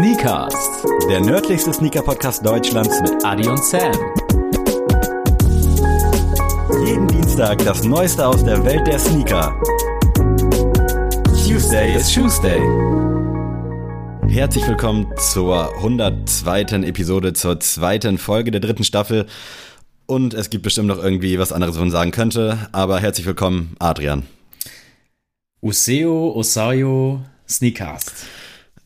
Sneakers, Der nördlichste Sneaker-Podcast Deutschlands mit Adi und Sam. jeden Dienstag das Neueste aus der Welt der Sneaker. Tuesday ist Tuesday. Herzlich willkommen zur 102. Episode, zur zweiten Folge der dritten Staffel. Und es gibt bestimmt noch irgendwie was anderes, was man sagen könnte. Aber herzlich willkommen, Adrian. Useo, Osayo, Sneakers.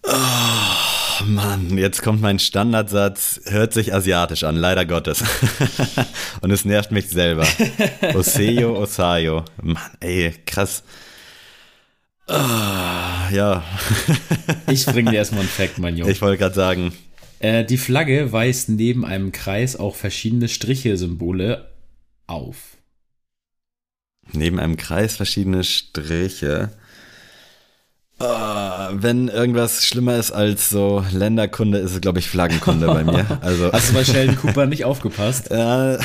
Oh Mann, jetzt kommt mein Standardsatz, hört sich asiatisch an, leider Gottes. Und es nervt mich selber. Oseyo, Osayo. Mann, ey, krass. Ah, ja, Ich bringe dir erstmal einen Fact, mein Junge. ich wollte gerade sagen, Äh, die Flagge weist neben einem Kreis auch verschiedene Striche-Symbole auf. neben einem Kreis verschiedene Striche. Ah, wenn irgendwas schlimmer ist als so Länderkunde, ist es, glaube ich, Flaggenkunde bei mir. Also, Hast du bei Sheldon Cooper nicht aufgepasst? Ja,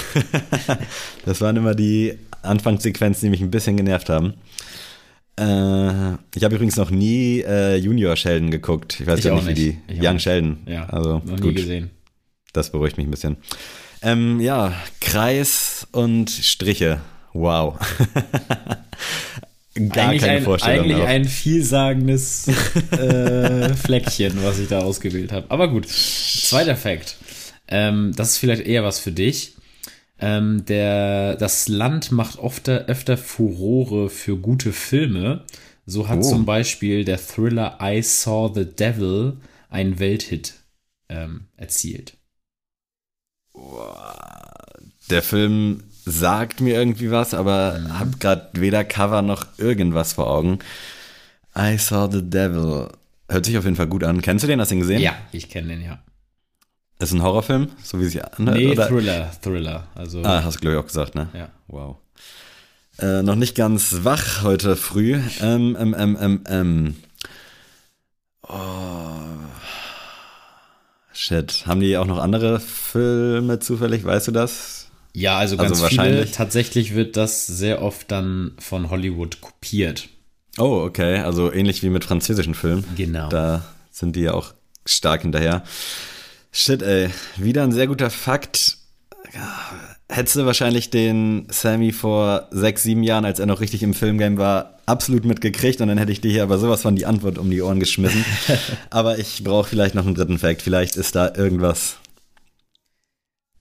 das waren immer die Anfangssequenzen, die mich ein bisschen genervt haben. Äh, ich habe übrigens noch nie äh, Junior Sheldon geguckt. Ich weiß Ich gar auch nicht, wie nicht. die Ich Young nicht. Sheldon. Ja, also noch nie gut, gesehen. das beruhigt mich ein bisschen. Ähm, ja, Kreis und Striche. Wow. Gar eigentlich keine ein, Vorstellung. Eigentlich auch. ein vielsagendes äh, Fleckchen, was ich da ausgewählt habe. Aber gut, zweiter Fact. Ähm, das ist vielleicht eher was für dich. Ähm, der, das Land macht oft, öfter Furore für gute Filme. So hat Oh. zum Beispiel der Thriller I Saw the Devil einen Welthit ähm, erzielt. Der Film sagt mir irgendwie was, aber Mhm. hab grad weder Cover noch irgendwas vor Augen. I Saw the Devil. Hört sich auf jeden Fall gut an. Kennst du den? Hast du ihn gesehen? Ja, ich kenne den ja. Ist ein Horrorfilm, so wie sich anhört? Nee, oder? Thriller, Thriller. Also, Ah, hast du glaube ich auch gesagt, ne? ja. Wow. Äh, noch nicht ganz wach heute früh. Ähm, ähm, ähm, ähm, ähm. Oh. Shit. Haben die auch noch andere Filme zufällig? Weißt du das? Ja, also ganz Also viele. wahrscheinlich- Tatsächlich wird das sehr oft dann von Hollywood kopiert. Oh, okay. Also ähnlich wie mit französischen Filmen. Genau. Da sind die ja auch stark hinterher. Shit, ey. Wieder ein sehr guter Fakt. Hättest du wahrscheinlich den Sammy vor sechs, sieben Jahren, als er noch richtig im Filmgame war, absolut mitgekriegt und dann hätte ich dir hier aber sowas von die Antwort um die Ohren geschmissen. aber ich brauche vielleicht noch einen dritten Fact. Vielleicht ist da irgendwas.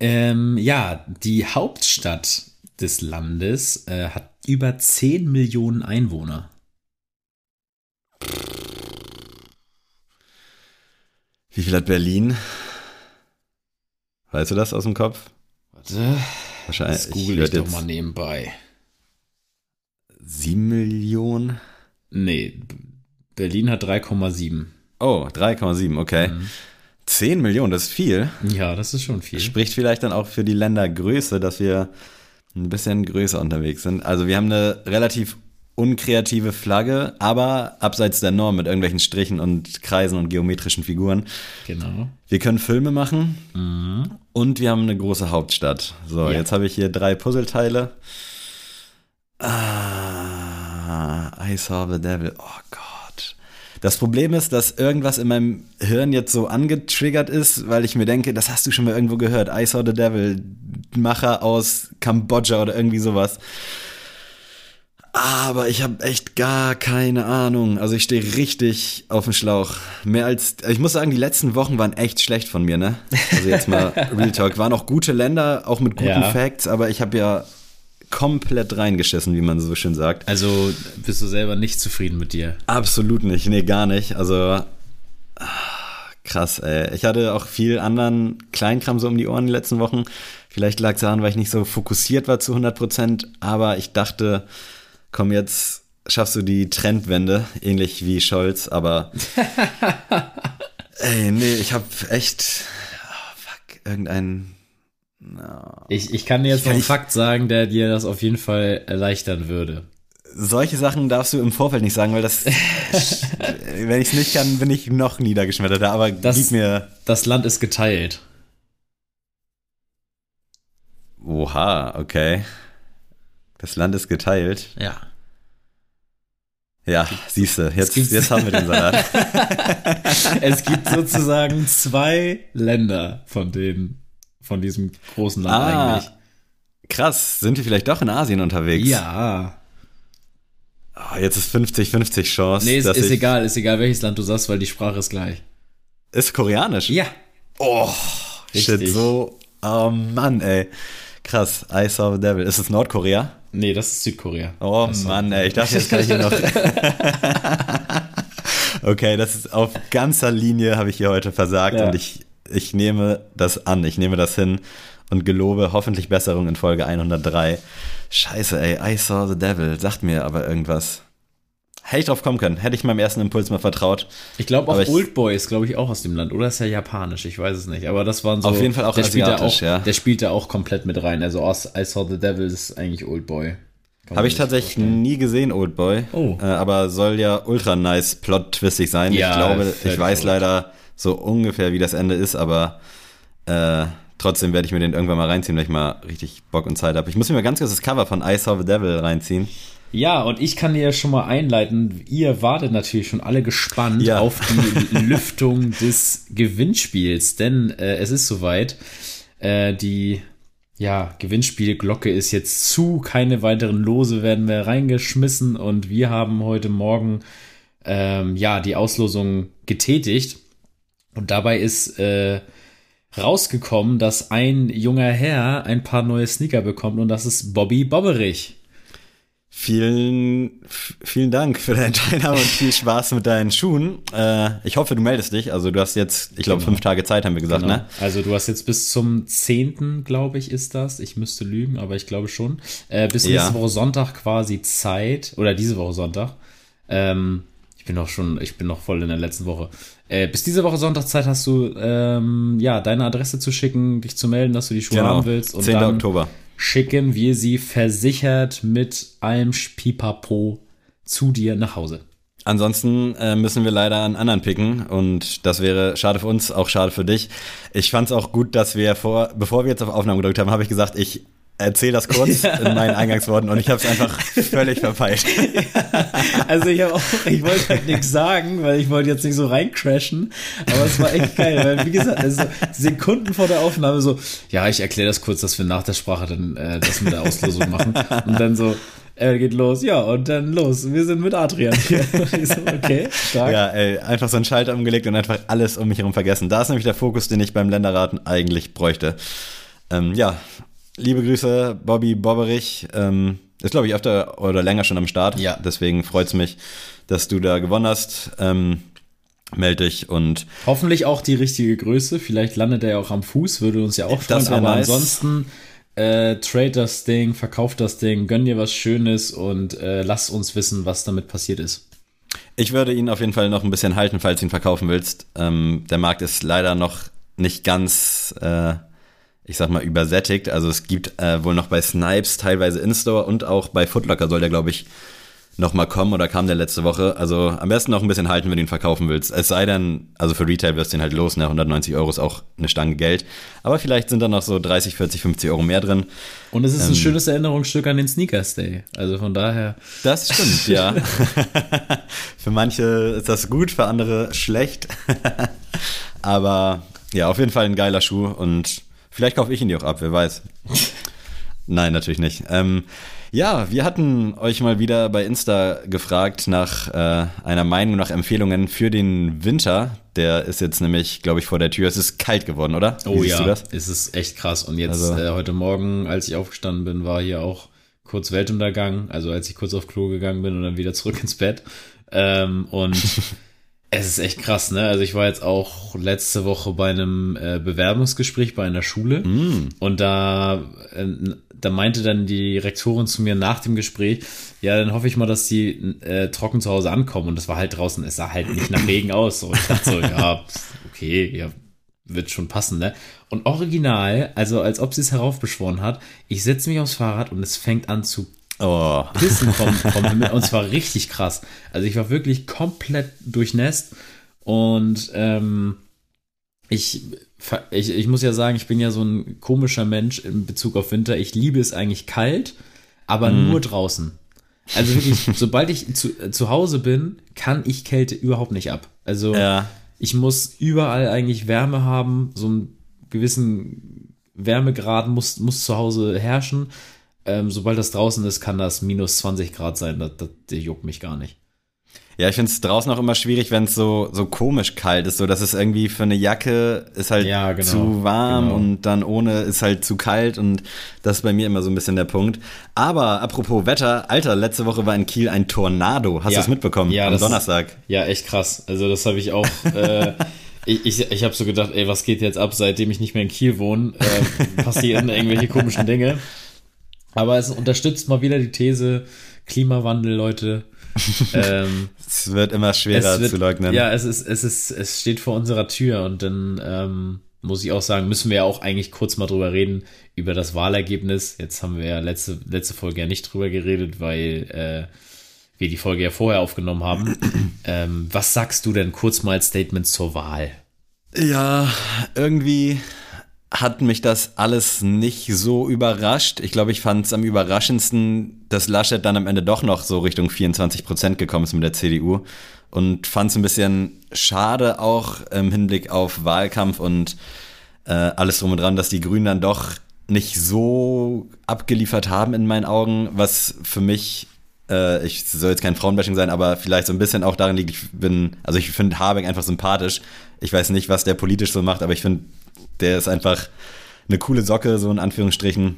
Ähm, ja, die Hauptstadt des Landes äh, hat über 10 Millionen Einwohner. Wie viel hat Berlin? Weißt du das aus dem Kopf? Warte, Wahrscheinlich. das google ich, würd doch mal nebenbei. Sieben Millionen? Nee, Berlin hat 3,7. Oh, 3,7, okay. 10 Millionen, das ist viel. Ja, das ist schon viel. Spricht vielleicht dann auch für die Ländergröße, dass wir ein bisschen größer unterwegs sind. Also wir haben eine relativ unkreative Flagge, aber abseits der Norm mit irgendwelchen Strichen und Kreisen und geometrischen Figuren. Genau. Wir können Filme machen und wir haben eine große Hauptstadt. So, Ja. jetzt habe ich hier drei Puzzleteile. Ah, I saw the devil. Oh Gott. Das Problem ist, dass irgendwas in meinem Hirn jetzt so angetriggert ist, weil ich mir denke, das hast du schon mal irgendwo gehört. I saw the devil, Macher aus Kambodscha oder irgendwie sowas. Aber ich habe echt gar keine Ahnung. Also ich stehe richtig auf dem Schlauch. Mehr als, ich muss sagen, die letzten Wochen waren echt schlecht von mir, ne? Also jetzt mal Real Talk. Waren auch gute Länder, auch mit guten Ja. Facts, aber ich habe ja komplett reingeschissen, wie man so schön sagt. Also bist du selber nicht zufrieden mit dir? Absolut nicht, nee, gar nicht. Also krass, ey. Ich hatte auch viel anderen Kleinkram so um die Ohren die letzten Wochen. Vielleicht lag es daran, weil ich nicht so fokussiert war zu 100 Prozent, aber ich dachte, komm, jetzt schaffst du die Trendwende, ähnlich wie Scholz, aber ey, nee, ich habe echt, oh, fuck, irgendein, Ich, ich kann dir jetzt Ja, einen ich- Fakt sagen, der dir das auf jeden Fall erleichtern würde. solche Sachen darfst du im Vorfeld nicht sagen, weil das, wenn ich es nicht kann, bin ich noch niedergeschmetterter, aber Das- gib mir, Das Land ist geteilt. Oha, okay. Das Land ist geteilt. Ja. Ja, siehst du, jetzt, jetzt haben wir den Salat. es gibt sozusagen zwei Länder von denen, von diesem großen Land Ah, eigentlich. Krass, sind wir vielleicht doch in Asien unterwegs? Ja. Oh, jetzt ist 50-50 Chance. Nee, ist, ist egal, ist egal, welches Land du sagst, weil die Sprache ist gleich. Ist koreanisch. Ja. Oh, shit, Richtig. so. Oh Mann, ey. Krass, I saw the devil. Ist es Nordkorea? Nee, das ist Südkorea. Oh war- Mann, ey, ich dachte, jetzt kann ich hier noch. okay, das ist auf ganzer Linie habe ich hier heute versagt Ja. und ich, ich nehme das an, ich nehme das hin und gelobe hoffentlich Besserung in Folge 103. Scheiße, ey, I saw the devil, sagt mir aber irgendwas. Hätte ich drauf kommen können, hätte ich meinem ersten Impuls mal vertraut. Ich glaube auch ich- Oldboy ist, glaube ich, auch aus dem Land. Oder ist er japanisch? Ich weiß es nicht. Aber das waren so. Auf jeden Fall auch der asiatisch, auch, ja. Der spielt da auch komplett mit rein. Also aus I Saw the Devil ist eigentlich Oldboy. Kann man Habe ich tatsächlich vorstellen. nie gesehen, Oldboy. Oh. Äh, aber soll ja ultra nice plot-twistig sein. Ja, ich glaube, ich weiß leider so ungefähr, wie das Ende ist, aber äh, trotzdem werde ich mir den irgendwann mal reinziehen, wenn ich mal richtig Bock und Zeit habe. Ich muss mir mal ganz kurz das Cover von I Saw the Devil reinziehen. Ja, und ich kann dir schon mal einleiten. Ihr wartet natürlich schon alle gespannt Ja. auf die Lüftung des Gewinnspiels, denn äh, es ist soweit. Äh, die ja, Gewinnspielglocke ist jetzt zu, keine weiteren Lose werden mehr reingeschmissen und wir haben heute Morgen ähm, ja die Auslosung getätigt und dabei ist äh, rausgekommen, dass ein junger Herr ein paar neue Sneaker bekommt und das ist Bobby Bobberich. Vielen, vielen Dank für deine Teilnahme und viel Spaß mit deinen Schuhen. Äh, ich hoffe, du meldest dich. Also du hast jetzt, ich glaube, Genau. fünf Tage Zeit, haben wir gesagt, Genau. ne? Also du hast jetzt bis zum 10., glaube ich, ist das. Ich müsste lügen, aber ich glaube schon. Äh, bis Ja. nächste Woche Sonntag quasi Zeit. Oder diese Woche Sonntag. Ähm, ich bin noch schon, ich bin noch voll in der letzten Woche. Äh, bis diese Woche Sonntag Zeit hast du, ähm, ja, deine Adresse zu schicken, dich zu melden, dass du die Schuhe haben willst. Und 10. dann Genau. Oktober. schicken wir sie versichert mit allem Pipapo zu dir nach Hause. Ansonsten äh, müssen wir leider einen anderen picken und das wäre schade für uns, auch schade für dich. Ich fand es auch gut, dass wir vor, bevor wir jetzt auf Aufnahme gedrückt haben, habe ich gesagt, ich erzähle das kurz in meinen Eingangsworten und ich habe es einfach völlig verpeilt. Also ich auch, ich wollte halt nichts sagen, weil ich wollte jetzt nicht so reincrashen, aber es war echt geil, weil wie gesagt, also Sekunden vor der Aufnahme so, ja, ich erkläre das kurz, dass wir nach der Sprache dann äh, das mit der Auslosung machen und dann so, er geht los, ja, und dann los, wir sind mit Adrian hier. So, okay, stark. Ja, ey, einfach so einen Schalter umgelegt und einfach alles um mich herum vergessen. Da ist nämlich der Fokus, den ich beim Länderraten eigentlich bräuchte. Ähm, ja, liebe Grüße, Bobby Bobberich. Ähm, ist, glaube ich, öfter oder länger schon am Start. Ja. Deswegen freut's mich, dass du da gewonnen hast. Ähm, meld dich und Hoffentlich auch die richtige Größe, vielleicht landet er ja auch am Fuß, würde uns ja auch freuen, Das aber nice. ansonsten äh, trade das Ding, verkauf das Ding, gönn dir was Schönes und äh, lass uns wissen, was damit passiert ist. Ich würde ihn auf jeden Fall noch ein bisschen halten, falls du ihn verkaufen willst. Ähm, der Markt ist leider noch nicht ganz, äh, ich sag mal, übersättigt. Also es gibt äh, wohl noch bei Snipes teilweise In-Store und auch bei Footlocker soll der, glaube ich, noch mal kommen oder kam der letzte Woche. Also am besten noch ein bisschen halten, wenn du ihn verkaufen willst. Es sei denn, also für Retail wirst du ihn halt los, ne? 190 Euro ist auch eine Stange Geld. Aber vielleicht sind da noch so 30, 40, 50 Euro mehr drin. Und es ist Ähm. ein schönes Erinnerungsstück an den Sneakers Day. Also von daher, Das stimmt, ja. für manche ist das gut, für andere schlecht. Aber ja, auf jeden Fall ein geiler Schuh und vielleicht kaufe ich ihn dir auch ab, wer weiß. Nein, natürlich nicht. Ähm, ja, wir hatten euch mal wieder bei Insta gefragt nach äh, einer Meinung, nach Empfehlungen für den Winter. Der ist jetzt nämlich, glaube ich, vor der Tür. Es ist kalt geworden, oder? Oh ja, du das? es ist echt krass. Und jetzt Also- äh, heute Morgen, als ich aufgestanden bin, war hier auch kurz Weltuntergang. Also als ich kurz auf Klo gegangen bin und dann wieder zurück ins Bett. Ähm, und es ist echt krass, ne? Also ich war jetzt auch letzte Woche bei einem äh, Bewerbungsgespräch bei einer Schule. Mm. Und da, äh, da meinte dann die Rektorin zu mir nach dem Gespräch, ja, dann hoffe ich mal, dass die äh, trocken zu Hause ankommen. Und das war halt draußen, es sah halt nicht nach Regen aus. So, ich dachte so, ja, okay, ja, wird schon passen, ne? Und original, also als ob sie es heraufbeschworen hat, ich setze mich aufs Fahrrad und es fängt an zu Oh, pissen vom, vom Himmel. Und zwar richtig krass. Also ich war wirklich komplett durchnässt und ähm, ich, ich, ich muss ja sagen, ich bin ja so ein komischer Mensch in Bezug auf Winter. Ich liebe es eigentlich kalt, aber nur draußen. Also wirklich, sobald ich zu, äh, zu Hause bin, kann ich Kälte überhaupt nicht ab. Also Ja. ich muss überall eigentlich Wärme haben, so einen gewissen Wärmegrad muss, muss zu Hause herrschen. Ähm, sobald das draußen ist, kann das minus 20 Grad sein. Das, das, das juckt mich gar nicht. Ja, ich finde es draußen auch immer schwierig, wenn es so, so komisch kalt ist. So, dass es irgendwie für eine Jacke ist halt Ja, genau, zu warm genau. und dann ohne ist halt zu kalt und das ist bei mir immer so ein bisschen der Punkt. Aber apropos Wetter, Alter, letzte Woche war in Kiel ein Tornado. Hast Ja. du es mitbekommen? Ja, Am das- Donnerstag. Ja, echt krass. Also das habe ich auch. Äh, ich ich, ich habe so gedacht, ey, was geht jetzt ab, seitdem ich nicht mehr in Kiel wohne? Äh, passieren irgendwelche komischen Dinge. Aber es unterstützt mal wieder die These Klimawandel, Leute. ähm, Es wird immer schwerer wird, zu leugnen. Ja, es ist, es ist, es steht vor unserer Tür und dann ähm, muss ich auch sagen, müssen wir ja auch eigentlich kurz mal drüber reden über das Wahlergebnis. Jetzt haben wir ja letzte letzte Folge ja nicht drüber geredet, weil äh, wir die Folge ja vorher aufgenommen haben. ähm, was sagst du denn kurz mal als Statement zur Wahl? Ja, irgendwie hat mich das alles nicht so überrascht. Ich glaube, ich fand es am überraschendsten, dass Laschet dann am Ende doch noch so Richtung 24 Prozent gekommen ist mit der CDU. Und fand es ein bisschen schade auch im Hinblick auf Wahlkampf und äh, alles drum und dran, dass die Grünen dann doch nicht so abgeliefert haben in meinen Augen, was für mich, äh, ich soll jetzt kein Frauenbashing sein, aber vielleicht so ein bisschen auch darin liegt, ich bin, also ich finde Habeck einfach sympathisch. Ich weiß nicht, was der politisch so macht, aber ich finde, der ist einfach eine coole Socke, so in Anführungsstrichen.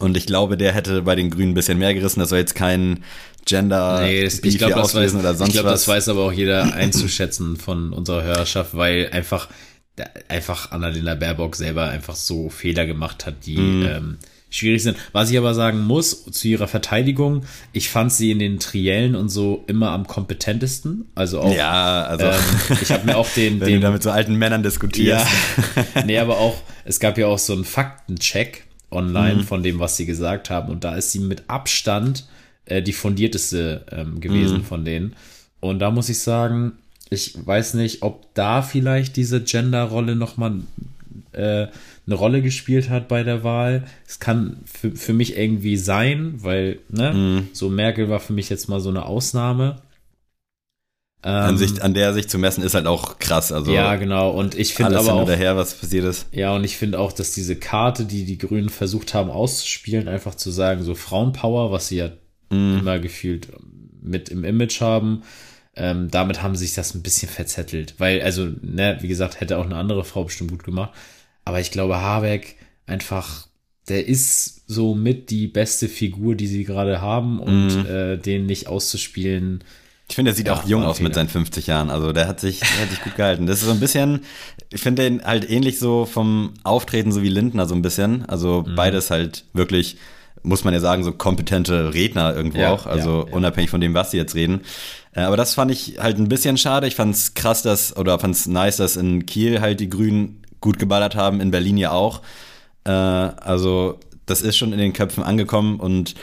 Und ich glaube, der hätte bei den Grünen ein bisschen mehr gerissen. Das soll jetzt kein Gender Nee, das, ich glaube, hier das, weiß, oder ich sonst glaub, das was. weiß aber auch jeder einzuschätzen von unserer Hörerschaft, weil einfach, einfach Annalena Baerbock selber einfach so Fehler gemacht hat, die Mhm. ähm, schwierig sind. Was ich aber sagen muss, zu ihrer Verteidigung, ich fand sie in den Triellen und so immer am kompetentesten. Also auch, ja, also ähm, ich habe mir auch den, wenn den du da mit so alten Männern diskutierst. ja. nee, aber auch, es gab ja auch so einen Faktencheck online Mhm. von dem, was sie gesagt haben. Und da ist sie mit Abstand äh, die fundierteste ähm, gewesen Mhm. von denen. Und da muss ich sagen, ich weiß nicht, ob da vielleicht diese Gender-Rolle nochmal äh, eine Rolle gespielt hat bei der Wahl. Es kann für, für mich irgendwie sein, weil, ne, Mhm. so Merkel war für mich jetzt mal so eine Ausnahme. An, Ähm, sich, an der sich zu messen ist halt auch krass. Also ja, genau. Und ich finde aber auch, oder her, was passiert ist. Ja, und ich finde auch, dass diese Karte, die die Grünen versucht haben auszuspielen, einfach zu sagen, so Frauenpower, was sie ja immer gefühlt mit im Image haben, ähm, damit haben sie sich das ein bisschen verzettelt. Weil, also, ne, wie gesagt, hätte auch eine andere Frau bestimmt gut gemacht. Aber ich glaube, Habeck einfach, der ist so mit die beste Figur, die sie gerade haben und äh, den nicht auszuspielen. Ich finde, er sieht Ja, auch jung aus mit seinen 50 Jahren. Also der hat sich, der hat sich gut gehalten. Das ist so ein bisschen, ich finde den halt ähnlich so vom Auftreten so wie Lindner so ein bisschen. Also Mhm. beides halt wirklich, muss man ja sagen, so kompetente Redner irgendwo Ja, auch. Also ja, ja. unabhängig von dem, was sie jetzt reden. Äh, Aber das fand ich halt ein bisschen schade. Ich fand es krass, dass, oder fand es nice, dass in Kiel halt die Grünen gut geballert haben, in Berlin ja auch. Äh, also das ist schon in den Köpfen angekommen und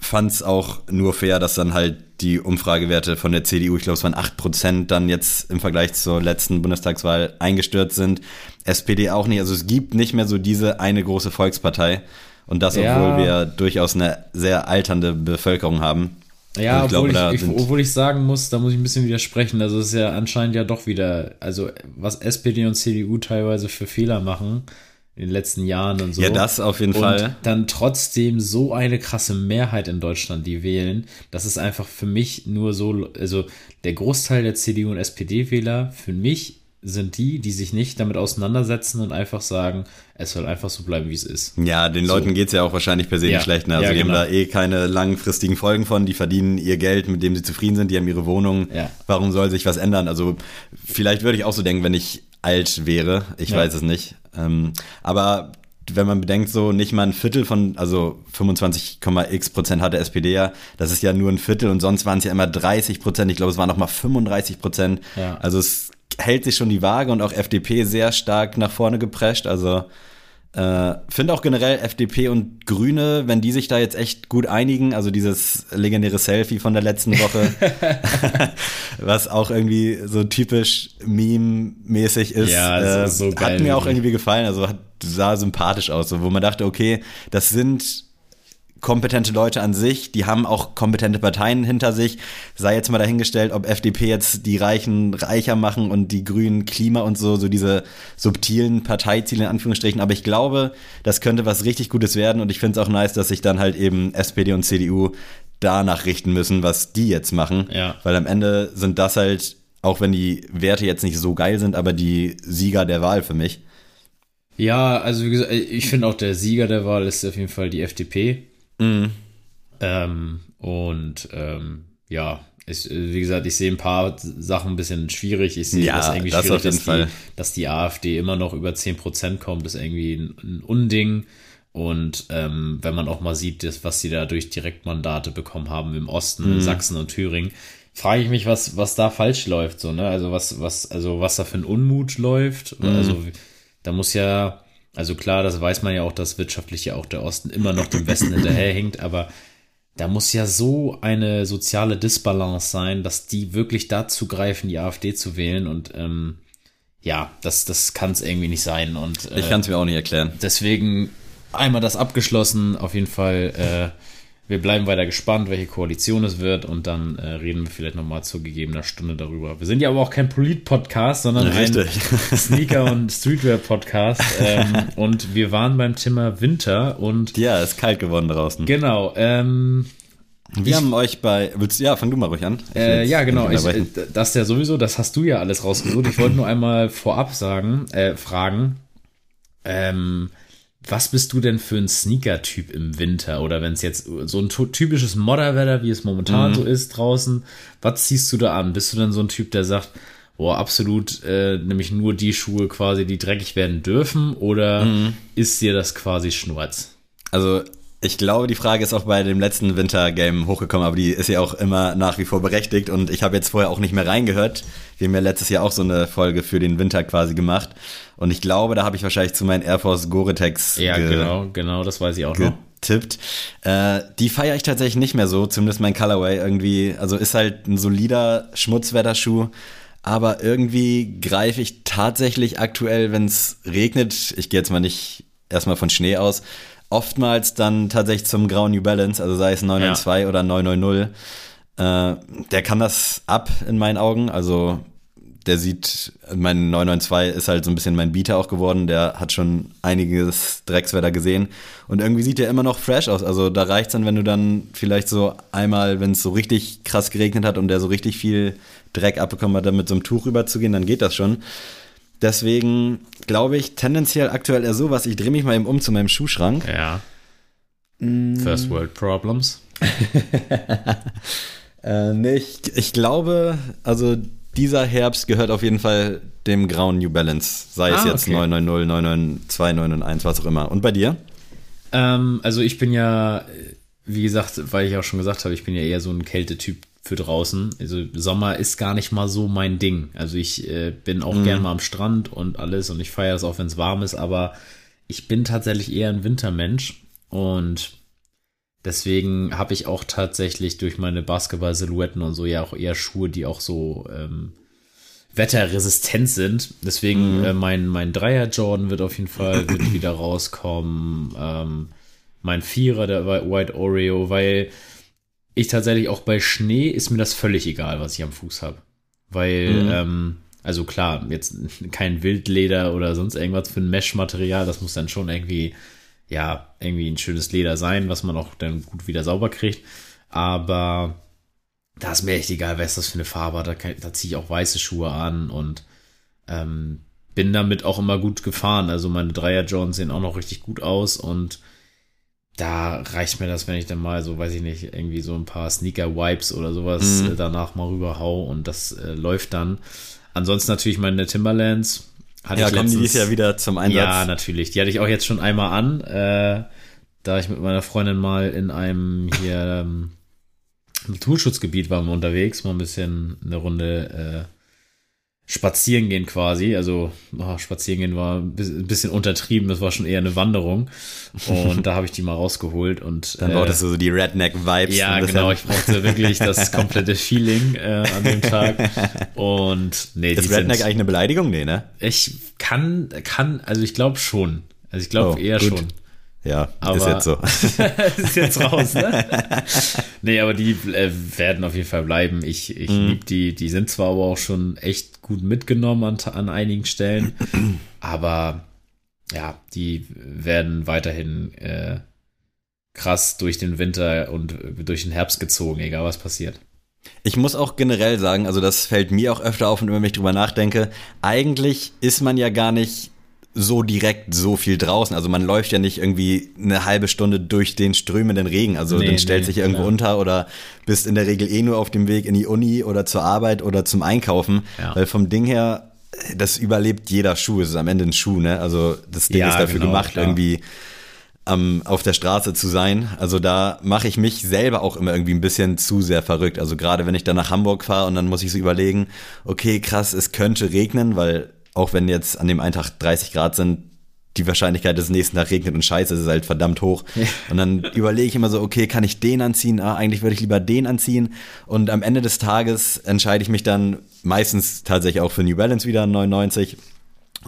fand es auch nur fair, dass dann halt die Umfragewerte von der CDU, ich glaube es waren 8%, dann jetzt im Vergleich zur letzten Bundestagswahl eingestürzt sind. SPD auch nicht. Also es gibt nicht mehr so diese eine große Volkspartei. Und das, obwohl Ja. wir durchaus eine sehr alternde Bevölkerung haben. Ja, obwohl, glaube, ich, ich, obwohl ich sagen muss, da muss ich ein bisschen widersprechen. Also es ist ja anscheinend ja doch wieder, also was SPD und CDU teilweise für Fehler machen in den letzten Jahren und so. Ja, das auf jeden und Fall. dann trotzdem so eine krasse Mehrheit in Deutschland, die wählen, das ist einfach für mich nur so, also der Großteil der CDU und SPD-Wähler, für mich sind die, die sich nicht damit auseinandersetzen und einfach sagen, es soll einfach so bleiben, wie es ist. Ja, den Leuten geht's ja auch wahrscheinlich per se Ja. nicht schlecht. Ne? Also Ja, die genau. haben da eh keine langfristigen Folgen von. Die verdienen ihr Geld, mit dem sie zufrieden sind. Die haben ihre Wohnung. Ja. Warum soll sich was ändern? Also vielleicht würde ich auch so denken, wenn ich alt wäre. Ich Ja. weiß es nicht. Ähm, aber wenn man bedenkt, so nicht mal ein Viertel von, also 25,x Prozent hatte SPD ja, das ist ja nur ein Viertel und sonst waren es ja immer 30 Prozent. Ich glaube, es waren noch mal 35 Prozent. Ja. Also es hält sich schon die Waage und auch FDP sehr stark nach vorne geprescht. Also äh, finde auch generell FDP und Grüne, wenn die sich da jetzt echt gut einigen, also dieses legendäre Selfie von der letzten Woche, was auch irgendwie so typisch Meme-mäßig ist, Ja, das äh, ist so geil, hat mir auch irgendwie gefallen, also hat, sah sympathisch aus, so, wo man dachte, okay, das sind kompetente Leute an sich, die haben auch kompetente Parteien hinter sich. Sei jetzt mal dahingestellt, ob FDP jetzt die Reichen reicher machen und die Grünen Klima und so, so diese subtilen Parteiziele in Anführungsstrichen. Aber ich glaube, das könnte was richtig Gutes werden und ich finde es auch nice, dass sich dann halt eben SPD und CDU danach richten müssen, was die jetzt machen. Ja. Weil am Ende sind das halt, auch wenn die Werte jetzt nicht so geil sind, aber die Sieger der Wahl für mich. Ja, also wie gesagt, ich finde auch der Sieger der Wahl ist auf jeden Fall die FDP. Mhm. Ähm, und ähm, ja, ich, wie gesagt, ich sehe ein paar Sachen ein bisschen schwierig. Ich sehe Ja, das irgendwie das schwierig, dass. Die, dass die AfD immer noch über 10% kommt, ist irgendwie ein, ein Unding. Und ähm, wenn man auch mal sieht, das, was sie da durch Direktmandate bekommen haben im Osten, Mhm. Sachsen und Thüringen, frage ich mich, was, was da falsch läuft, so, ne? Also was, was, also was da für ein Unmut läuft. Mhm. Also da muss ja, also klar, das weiß man ja auch, dass wirtschaftlich ja auch der Osten immer noch dem Westen hinterherhinkt, aber da muss ja so eine soziale Disbalance sein, dass die wirklich dazu greifen, die AfD zu wählen und ähm, ja, das, das kann es irgendwie nicht sein und äh, Ich kann es mir auch nicht erklären. deswegen einmal das abgeschlossen, auf jeden Fall äh, wir bleiben weiter gespannt, welche Koalition es wird und dann äh, reden wir vielleicht nochmal zu gegebener Stunde darüber. Wir sind ja aber auch kein Polit-Podcast, sondern ein Richtig. Sneaker- und Streetwear-Podcast ähm, und wir waren beim Thema Winter und Ja, ist kalt geworden draußen. genau, ähm, Wir haben euch bei. Willst, ja, fang du mal ruhig an. Ich Äh, ja, genau. Ich, äh, das ja sowieso, das hast du ja alles rausgesucht. Ich wollte nur einmal vorab sagen, äh, fragen, ähm, was bist du denn für ein Sneaker-Typ im Winter? Oder wenn es jetzt so ein typisches Modderwetter, wie es momentan Mhm. so ist draußen, was ziehst du da an? Bist du denn so ein Typ, der sagt, boah, absolut, äh, nämlich nur die Schuhe quasi, die dreckig werden dürfen? Oder Mhm. ist dir das quasi Schnurz? Also, ich glaube, die Frage ist auch bei dem letzten Wintergame hochgekommen, aber die ist ja auch immer nach wie vor berechtigt und ich habe jetzt vorher auch nicht mehr reingehört. Wir haben ja letztes Jahr auch so eine Folge für den Winter quasi gemacht und ich glaube, da habe ich wahrscheinlich zu meinen Air Force Gore-Tex Ja, ge- genau, genau, das weiß ich auch noch. getippt. Äh, die feiere ich tatsächlich nicht mehr so, zumindest mein Colorway irgendwie. Also ist halt ein solider Schmutzwetterschuh, aber irgendwie greife ich tatsächlich aktuell, wenn es regnet, ich gehe jetzt mal nicht erstmal von Schnee aus, oftmals dann tatsächlich zum grauen New Balance, also sei es 992 oder 990. Äh, der kann das ab in meinen Augen, also der sieht, mein 992 ist halt so ein bisschen mein Beater auch geworden. Der hat schon einiges Dreckswetter gesehen. Und irgendwie sieht der immer noch fresh aus. Also da reicht's dann, wenn du dann vielleicht so einmal, wenn es so richtig krass geregnet hat und der so richtig viel Dreck abbekommen hat, dann mit so einem Tuch rüberzugehen, dann geht das schon. Deswegen glaube ich tendenziell aktuell eher sowas. Ich drehe mich mal eben um zu meinem Schuhschrank. Ja. Mm. First World Problems. Äh, nee, ich, ich glaube, also dieser Herbst gehört auf jeden Fall dem grauen New Balance. Sei es Ah, jetzt okay. 990, 992, 991, was auch immer. Und bei dir? Ähm, also ich bin ja, wie gesagt, weil ich auch schon gesagt habe, ich bin ja eher so ein Kältetyp für draußen. Also Sommer ist gar nicht mal so mein Ding. Also ich äh, bin auch gern mal am Strand und alles und ich feiere es auch, wenn es warm ist, aber ich bin tatsächlich eher ein Wintermensch und deswegen habe ich auch tatsächlich durch meine Basketball-Silhouetten und so ja auch eher Schuhe, die auch so ähm, wetterresistent sind. Deswegen äh, mein, mein Dreier Jordan wird auf jeden Fall wird wieder rauskommen. Ähm, mein Vierer, der White Oreo, weil ich tatsächlich auch bei Schnee ist mir das völlig egal, was ich am Fuß habe. Weil, ähm, also klar, jetzt kein Wildleder oder sonst irgendwas für ein Mesh-Material, das muss dann schon irgendwie, ja, irgendwie ein schönes Leder sein, was man auch dann gut wieder sauber kriegt. Aber da ist mir echt egal, was das für eine Farbe hat. Da, kann- da ziehe ich auch weiße Schuhe an und ähm, bin damit auch immer gut gefahren. Also meine Dreier Jones sehen auch noch richtig gut aus und da reicht mir das, wenn ich dann mal so, weiß ich nicht, irgendwie so ein paar Sneaker-Wipes oder sowas Mhm. danach mal rüberhau und das äh, läuft dann. Ansonsten natürlich meine Timberlands. Hatte Ja, kommen die dieses Jahr wieder zum Einsatz? ja, natürlich. Die hatte ich auch jetzt schon einmal an, äh, da ich mit meiner Freundin mal in einem hier ähm, Naturschutzgebiet waren wir unterwegs, mal ein bisschen eine Runde äh, spazieren gehen quasi. Also oh, spazieren gehen war ein bis- ein bisschen untertrieben, das war schon eher eine Wanderung. Und da habe ich die mal rausgeholt und Dann äh, brauchtest du so die Redneck-Vibes. ja, genau. Ich brauchte wirklich das komplette Feeling äh, an dem Tag. Und nee, Ist die Redneck sind, eigentlich eine Beleidigung? Nee, ne? ich kann, kann, also ich glaube schon. Also ich glaube Oh, eher gut. schon. Ja, aber ist jetzt so. ist jetzt raus, ne? nee, aber die äh, werden auf jeden Fall bleiben. Ich, ich Mhm. lieb die. Die sind zwar aber auch schon echt gut mitgenommen an, an einigen Stellen, aber ja, die werden weiterhin äh, krass durch den Winter und äh, durch den Herbst gezogen, egal was passiert. Ich muss auch generell sagen, also das fällt mir auch öfter auf und wenn ich drüber nachdenke, eigentlich ist man ja gar nicht so direkt so viel draußen. Also man läuft ja nicht irgendwie eine halbe Stunde durch den strömenden Regen. Also Nee, dann stellt nee, sich irgendwo klar. unter oder bist in der Regel eh nur auf dem Weg in die Uni oder zur Arbeit oder zum Einkaufen. Ja. Weil vom Ding her, das überlebt jeder Schuh. Es ist am Ende ein Schuh, ne? Also das Ding Ja, ist dafür genau, gemacht, klar. irgendwie am, auf der Straße zu sein. Also da mache ich mich selber auch immer irgendwie ein bisschen zu sehr verrückt. Also gerade wenn ich dann nach Hamburg fahre und dann muss ich so überlegen, okay, krass, es könnte regnen, weil auch wenn jetzt an dem einen Tag 30 Grad sind, die Wahrscheinlichkeit, dass es nächsten Tag regnet und scheiße, ist halt verdammt hoch. Und dann überlege ich immer so, okay, kann ich den anziehen? Ah, eigentlich würde ich lieber den anziehen. Und am Ende des Tages entscheide ich mich dann meistens tatsächlich auch für New Balance wieder 99.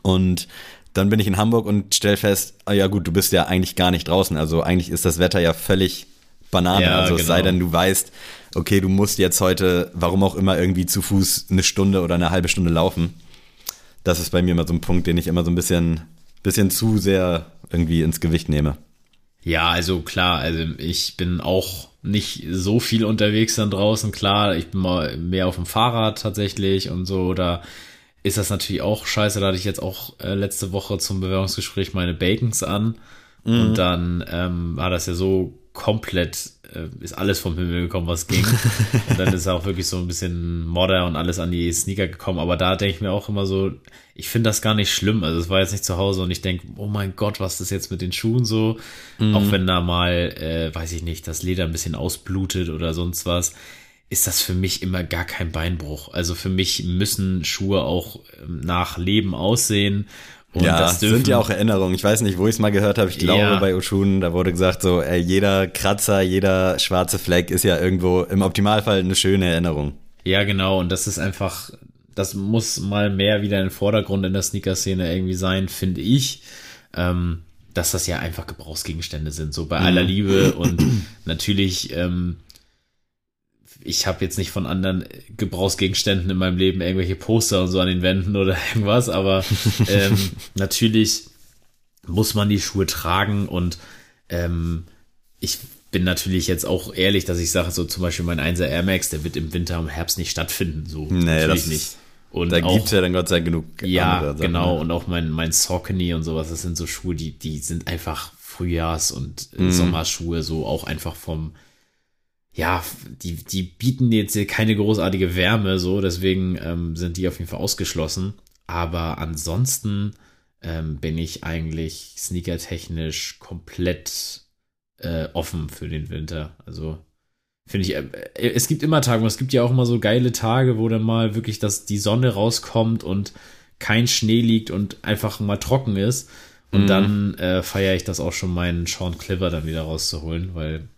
Und dann bin ich in Hamburg und stell fest, ah ja gut, du bist ja eigentlich gar nicht draußen. Also eigentlich ist das Wetter ja völlig Banane. Ja, also es sei genau. denn, du weißt, okay, du musst jetzt heute, warum auch immer, irgendwie zu Fuß eine Stunde oder eine halbe Stunde laufen. Das ist bei mir immer so ein Punkt, den ich immer so ein bisschen, bisschen zu sehr irgendwie ins Gewicht nehme. Ja, also klar, also ich bin auch nicht so viel unterwegs dann draußen. Klar, ich bin mal mehr auf dem Fahrrad tatsächlich und so. Da ist das natürlich auch scheiße. Da hatte ich jetzt auch äh, letzte Woche zum Bewerbungsgespräch meine Bacons an. Und dann ähm, war das ja so komplett, äh, ist alles vom Himmel gekommen, was ging. und dann ist auch wirklich so ein bisschen Modder und alles an die Sneaker gekommen. Aber da denke ich mir auch immer so, ich finde das gar nicht schlimm. Also es war jetzt nicht zu Hause und ich denke, oh mein Gott, was ist jetzt mit den Schuhen so? Auch wenn da mal, äh, weiß ich nicht, das Leder ein bisschen ausblutet oder sonst was, ist das für mich immer gar kein Beinbruch. Also für mich müssen Schuhe auch ähm, nach Leben aussehen. Und ja, das dürfen, sind ja auch Erinnerungen. Ich weiß nicht, wo ich es mal gehört habe. Ich glaube, Ja. bei Oshun, da wurde gesagt, so, ey, jeder Kratzer, jeder schwarze Fleck ist ja irgendwo im Optimalfall eine schöne Erinnerung. Ja, genau. Und das ist einfach, das muss mal mehr wieder in den Vordergrund in der Sneaker-Szene irgendwie sein, finde ich. Ähm, dass das ja einfach Gebrauchsgegenstände sind, so bei aller Liebe. Und natürlich, ähm, ich habe jetzt nicht von anderen Gebrauchsgegenständen in meinem Leben irgendwelche Poster und so an den Wänden oder irgendwas, aber ähm, natürlich muss man die Schuhe tragen und ähm, ich bin natürlich jetzt auch ehrlich, dass ich sage, so zum Beispiel mein 1er Air Max, der wird im Winter und Herbst nicht stattfinden, so Nee, natürlich das- nicht. Und Da auch, gibt's ja dann Gott sei Dank genug. ja, Sachen, genau. ne? Und auch mein, mein Saucony und sowas, das sind so Schuhe, die, die sind einfach Frühjahrs- und Mhm. Sommerschuhe, so auch einfach vom, ja, die, die bieten jetzt hier keine großartige Wärme, so, deswegen ähm, sind die auf jeden Fall ausgeschlossen. Aber ansonsten ähm, bin ich eigentlich sneakertechnisch komplett äh, offen für den Winter. Also finde ich, äh, es gibt immer Tage, es gibt ja auch immer so geile Tage, wo dann mal wirklich das, die Sonne rauskommt und kein Schnee liegt und einfach mal trocken ist. Und Mhm. dann äh, feiere ich das auch schon, meinen Sean Clipper dann wieder rauszuholen, weil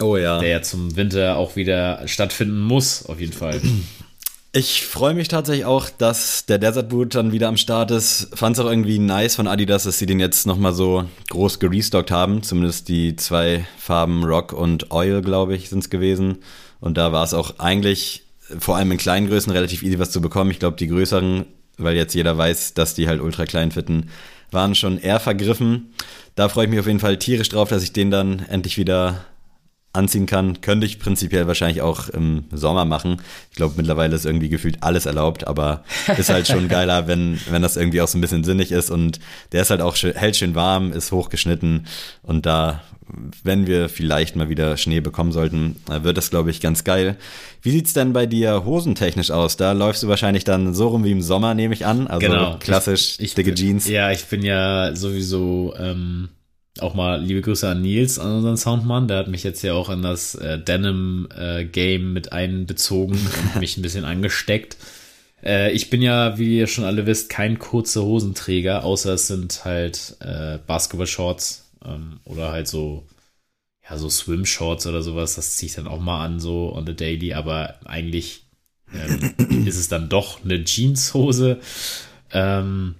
Oh ja. der ja zum Winter auch wieder stattfinden muss, auf jeden Fall. Ich freue mich tatsächlich auch, dass der Desert Boot dann wieder am Start ist. Fand es auch irgendwie nice von Adidas, dass sie den jetzt nochmal so groß gerestockt haben. Zumindest die zwei Farben Rock und Oil, glaube ich, sind es gewesen. Und da war es auch eigentlich vor allem in kleinen Größen relativ easy was zu bekommen. Ich glaube, die größeren, weil jetzt jeder weiß, dass die halt ultra klein fitten, waren schon eher vergriffen. Da freue ich mich auf jeden Fall tierisch drauf, dass ich den dann endlich wieder anziehen kann, könnte ich prinzipiell wahrscheinlich auch im Sommer machen. Ich glaube, mittlerweile ist irgendwie gefühlt alles erlaubt, aber ist halt schon geiler, wenn, wenn das irgendwie auch so ein bisschen sinnig ist und der ist halt auch schön, hält schön warm, ist hochgeschnitten und da, wenn wir vielleicht mal wieder Schnee bekommen sollten, äh, wird das, glaube ich, ganz geil. Wie sieht's denn bei dir hosentechnisch aus? Da läufst du wahrscheinlich dann so rum wie im Sommer, nehme ich an. Also Genau. klassisch Ich, dicke bin- Jeans. Ja, ich bin ja sowieso ähm, auch mal liebe Grüße an Nils, an unseren Soundmann. Der hat mich jetzt ja auch in das äh, Denim-Game mit einbezogen und mich ein bisschen angesteckt. Äh, ich bin ja, wie ihr schon alle wisst, kein kurze Hosenträger, außer es sind halt äh, Basketball-Shorts ähm, oder halt so, ja, so Swim-Shorts oder sowas. Das ziehe ich dann auch mal an, so on the daily, aber eigentlich ähm, ist es dann doch eine Jeanshose. Ähm,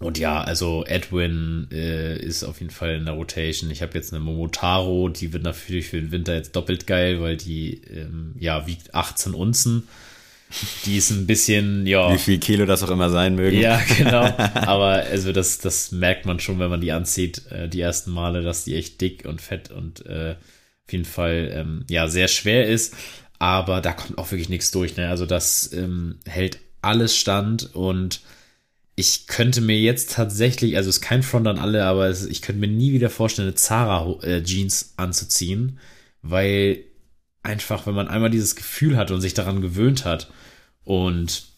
Und ja, also Edwin äh, ist auf jeden Fall in der Rotation. Ich habe jetzt eine Momotaro, die wird natürlich für den Winter jetzt doppelt geil, weil die ähm, ja wiegt 18 Unzen. Die ist ein bisschen, ja. Wie viel Kilo das auch immer sein mögen. Ja, genau. Aber also das, das merkt man schon, wenn man die anzieht, äh, die ersten Male, dass die echt dick und fett und äh, auf jeden Fall ähm, ja sehr schwer ist. Aber da kommt auch wirklich nichts durch. Ne? Also das ähm, hält alles stand und ich könnte mir jetzt tatsächlich, also es ist kein Front an alle, aber es, ich könnte mir nie wieder vorstellen, eine Zara äh, Jeans anzuziehen, weil einfach, wenn man einmal dieses Gefühl hat und sich daran gewöhnt hat und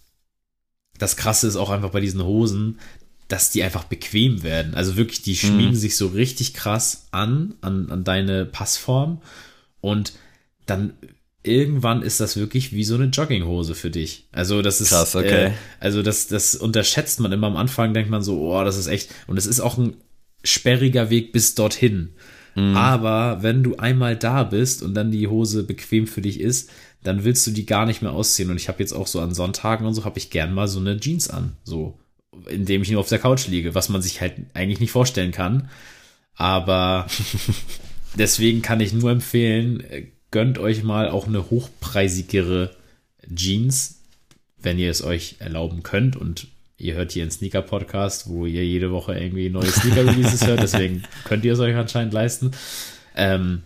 das Krasse ist auch einfach bei diesen Hosen, dass die einfach bequem werden. Also wirklich, die schmiegen mhm. sich so richtig krass an, an, an deine Passform und dann irgendwann ist das wirklich wie so eine Jogginghose für dich. Also das ist krass, okay. Äh, also das das unterschätzt man immer am Anfang denkt man so, oh, das ist echt und es ist auch ein sperriger Weg bis dorthin. Mhm. Aber wenn du einmal da bist und dann die Hose bequem für dich ist, dann willst du die gar nicht mehr ausziehen und ich habe jetzt auch so an Sonntagen und so habe ich gern mal so eine Jeans an, so indem ich nur auf der Couch liege, was man sich halt eigentlich nicht vorstellen kann. Aber deswegen kann ich nur empfehlen, gönnt euch mal auch eine hochpreisigere Jeans, wenn ihr es euch erlauben könnt. Und ihr hört hier einen Sneaker-Podcast, wo ihr jede Woche irgendwie neue Sneaker-Releases hört. Deswegen könnt ihr es euch anscheinend leisten. Ähm,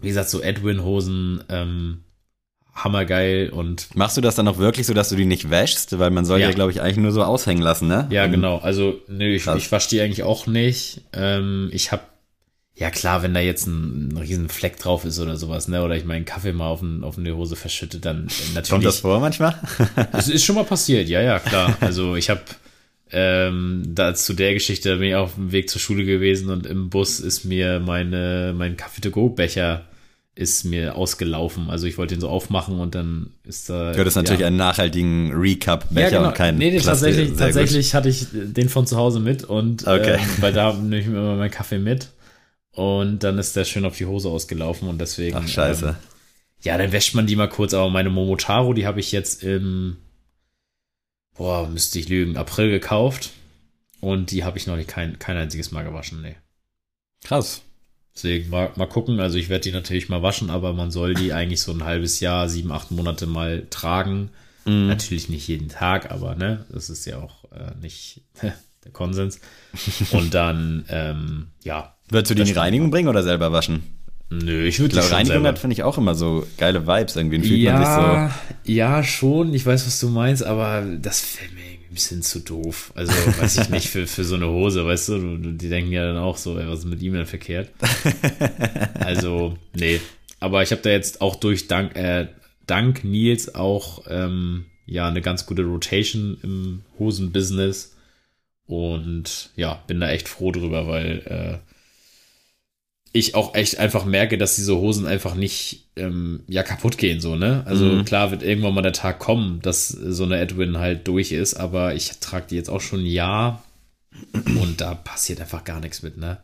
wie gesagt, so Edwin-Hosen, ähm, hammergeil und. Machst du das dann auch wirklich so, dass du die nicht wäschst? Weil man soll ja, ja glaube ich, eigentlich nur so aushängen lassen, ne? Ja, genau. Also, nö, ich, ich wasche die eigentlich auch nicht. Ähm, ich habe ja klar, wenn da jetzt ein, ein riesen Fleck drauf ist oder sowas, ne, oder ich meinen Kaffee mal auf, ein, auf eine Hose verschütte, dann äh, natürlich. Kommt das vor manchmal? Es ist schon mal passiert, ja, ja, klar. Also ich habe ähm, da zu der Geschichte bin ich auf dem Weg zur Schule gewesen und im Bus ist mir meine mein Kaffee-to-go-Becher ist mir ausgelaufen. Also ich wollte den so aufmachen und dann ist da. Ja, natürlich einen nachhaltigen Recap-Becher ja, genau. und keinen. Nee, nee tatsächlich, tatsächlich hatte ich den von zu Hause mit und okay. ähm, weil da nehme ich mir immer meinen Kaffee mit. Und dann ist der schön auf die Hose ausgelaufen und deswegen. Ach, scheiße. Ähm, ja, dann wäscht man die mal kurz, aber meine Momotaro, die habe ich jetzt im, boah, müsste ich lügen, April gekauft. Und die habe ich noch nicht kein, kein einziges Mal gewaschen, nee. Krass. Deswegen mal, mal gucken. Also ich werde die natürlich mal waschen, aber man soll die eigentlich so ein halbes Jahr, sieben, acht Monate mal tragen. Mm. Natürlich nicht jeden Tag, aber ne, das ist ja auch äh, nicht der Konsens. Und dann, ähm, ja, Würdest du die in die Reinigung bringen oder selber waschen? Nö, ich würde Reinigung hat, finde ich, auch immer so geile Vibes. Irgendwie fühlt ja, man sich so. Ja, schon. Ich weiß, was du meinst, aber das fällt mir irgendwie ein bisschen zu doof. Also, weiß ich nicht, für, für so eine Hose, weißt du, die denken ja dann auch so, ey, was ist mit ihm denn verkehrt? also, nee. Aber ich habe da jetzt auch durch Dank, äh, Dank Nils auch ähm, ja eine ganz gute Rotation im Hosenbusiness. Und ja, bin da echt froh drüber, weil äh, ich auch echt einfach merke, dass diese Hosen einfach nicht ähm, ja kaputt gehen so ne also mhm. klar wird irgendwann mal der Tag kommen dass so eine Edwin halt durch ist aber ich trage die jetzt auch schon ein Jahr und da passiert einfach gar nichts mit ne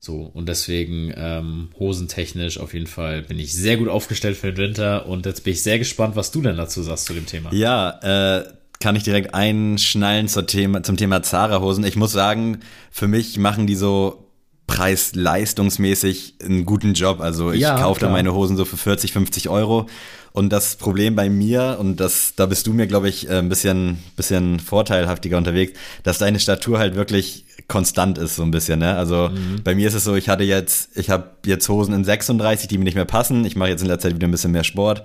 so und deswegen ähm, hosentechnisch auf jeden Fall bin ich sehr gut aufgestellt für den Winter und jetzt bin ich sehr gespannt was du denn dazu sagst zu dem Thema ja äh kann ich direkt einschnallen zum Thema, zum Thema Zara-Hosen. Ich muss sagen, für mich machen die so preis-leistungsmäßig einen guten Job. Also ich ja, kaufe da meine Hosen so für 40, 50 Euro. Und das Problem bei mir, und das, da bist du mir, glaube ich, äh, ein bisschen, bisschen vorteilhaftiger unterwegs, dass deine Statur halt wirklich konstant ist, so ein bisschen. Ne? Also mhm. bei mir ist es so, ich hatte jetzt, ich habe jetzt Hosen in 36, die mir nicht mehr passen. Ich mache jetzt in der Zeit wieder ein bisschen mehr Sport.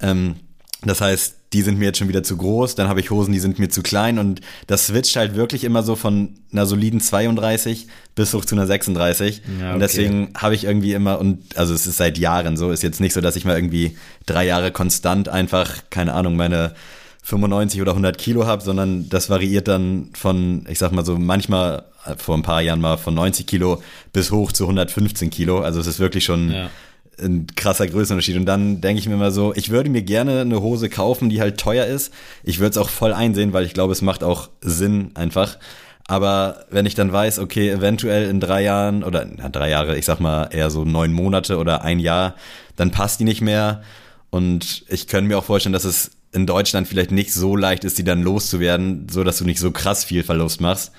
Ähm, das heißt, die sind mir jetzt schon wieder zu groß, dann habe ich Hosen, die sind mir zu klein und das switcht halt wirklich immer so von einer soliden 32 bis hoch zu einer 36 ja, okay. und deswegen habe ich irgendwie immer und also es ist seit Jahren so, ist jetzt nicht so, dass ich mal irgendwie drei Jahre konstant einfach, keine Ahnung, meine 95 oder 100 Kilo habe, sondern das variiert dann von, ich sag mal so, manchmal vor ein paar Jahren mal von 90 Kilo bis hoch zu 115 Kilo, also es ist wirklich schon ja ein krasser Größenunterschied. Und dann denke ich mir immer so, ich würde mir gerne eine Hose kaufen, die halt teuer ist. Ich würde es auch voll einsehen, weil ich glaube, es macht auch Sinn einfach. Aber wenn ich dann weiß, okay, eventuell in drei Jahren oder na, drei Jahre, ich sag mal eher so neun Monate oder ein Jahr, dann passt die nicht mehr. Und ich könnte mir auch vorstellen, dass es in Deutschland vielleicht nicht so leicht ist, die dann loszuwerden, so dass du nicht so krass viel Verlust machst.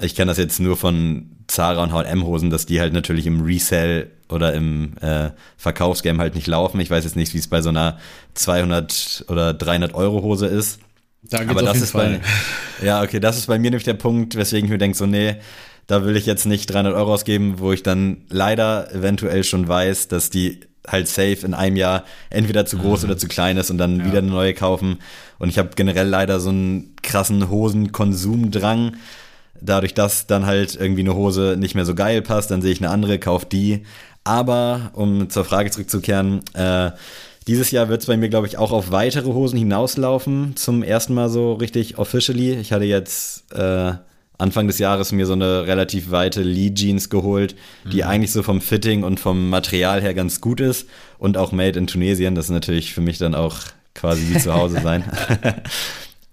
Ich kenne das jetzt nur von Zara und H&M Hosen, dass die halt natürlich im Resell oder im äh, Verkaufsgame halt nicht laufen. Ich weiß jetzt nicht, wie es bei so einer 200 oder 300 Euro Hose ist. Da geht's Aber das ist Fall. bei, ja, okay, das ist bei mir nämlich der Punkt, weswegen ich mir denke, so, nee, da will ich jetzt nicht 300 Euro ausgeben, wo ich dann leider eventuell schon weiß, dass die halt safe in einem Jahr entweder zu groß oder zu klein ist und dann wieder eine neue kaufen. Und ich habe generell leider so einen krassen Hosenkonsumdrang. Dadurch, dass dann halt irgendwie eine Hose nicht mehr so geil passt, dann sehe ich eine andere, kauf die. Aber um zur Frage zurückzukehren, äh, dieses Jahr wird es bei mir, glaube ich, auch auf weitere Hosen hinauslaufen. Zum ersten Mal so richtig officially. Ich hatte jetzt äh, Anfang des Jahres mir so eine relativ weite Lee Jeans geholt, die eigentlich so vom Fitting und vom Material her ganz gut ist und auch made in Tunesien. Das ist natürlich für mich dann auch quasi wie zu Hause sein.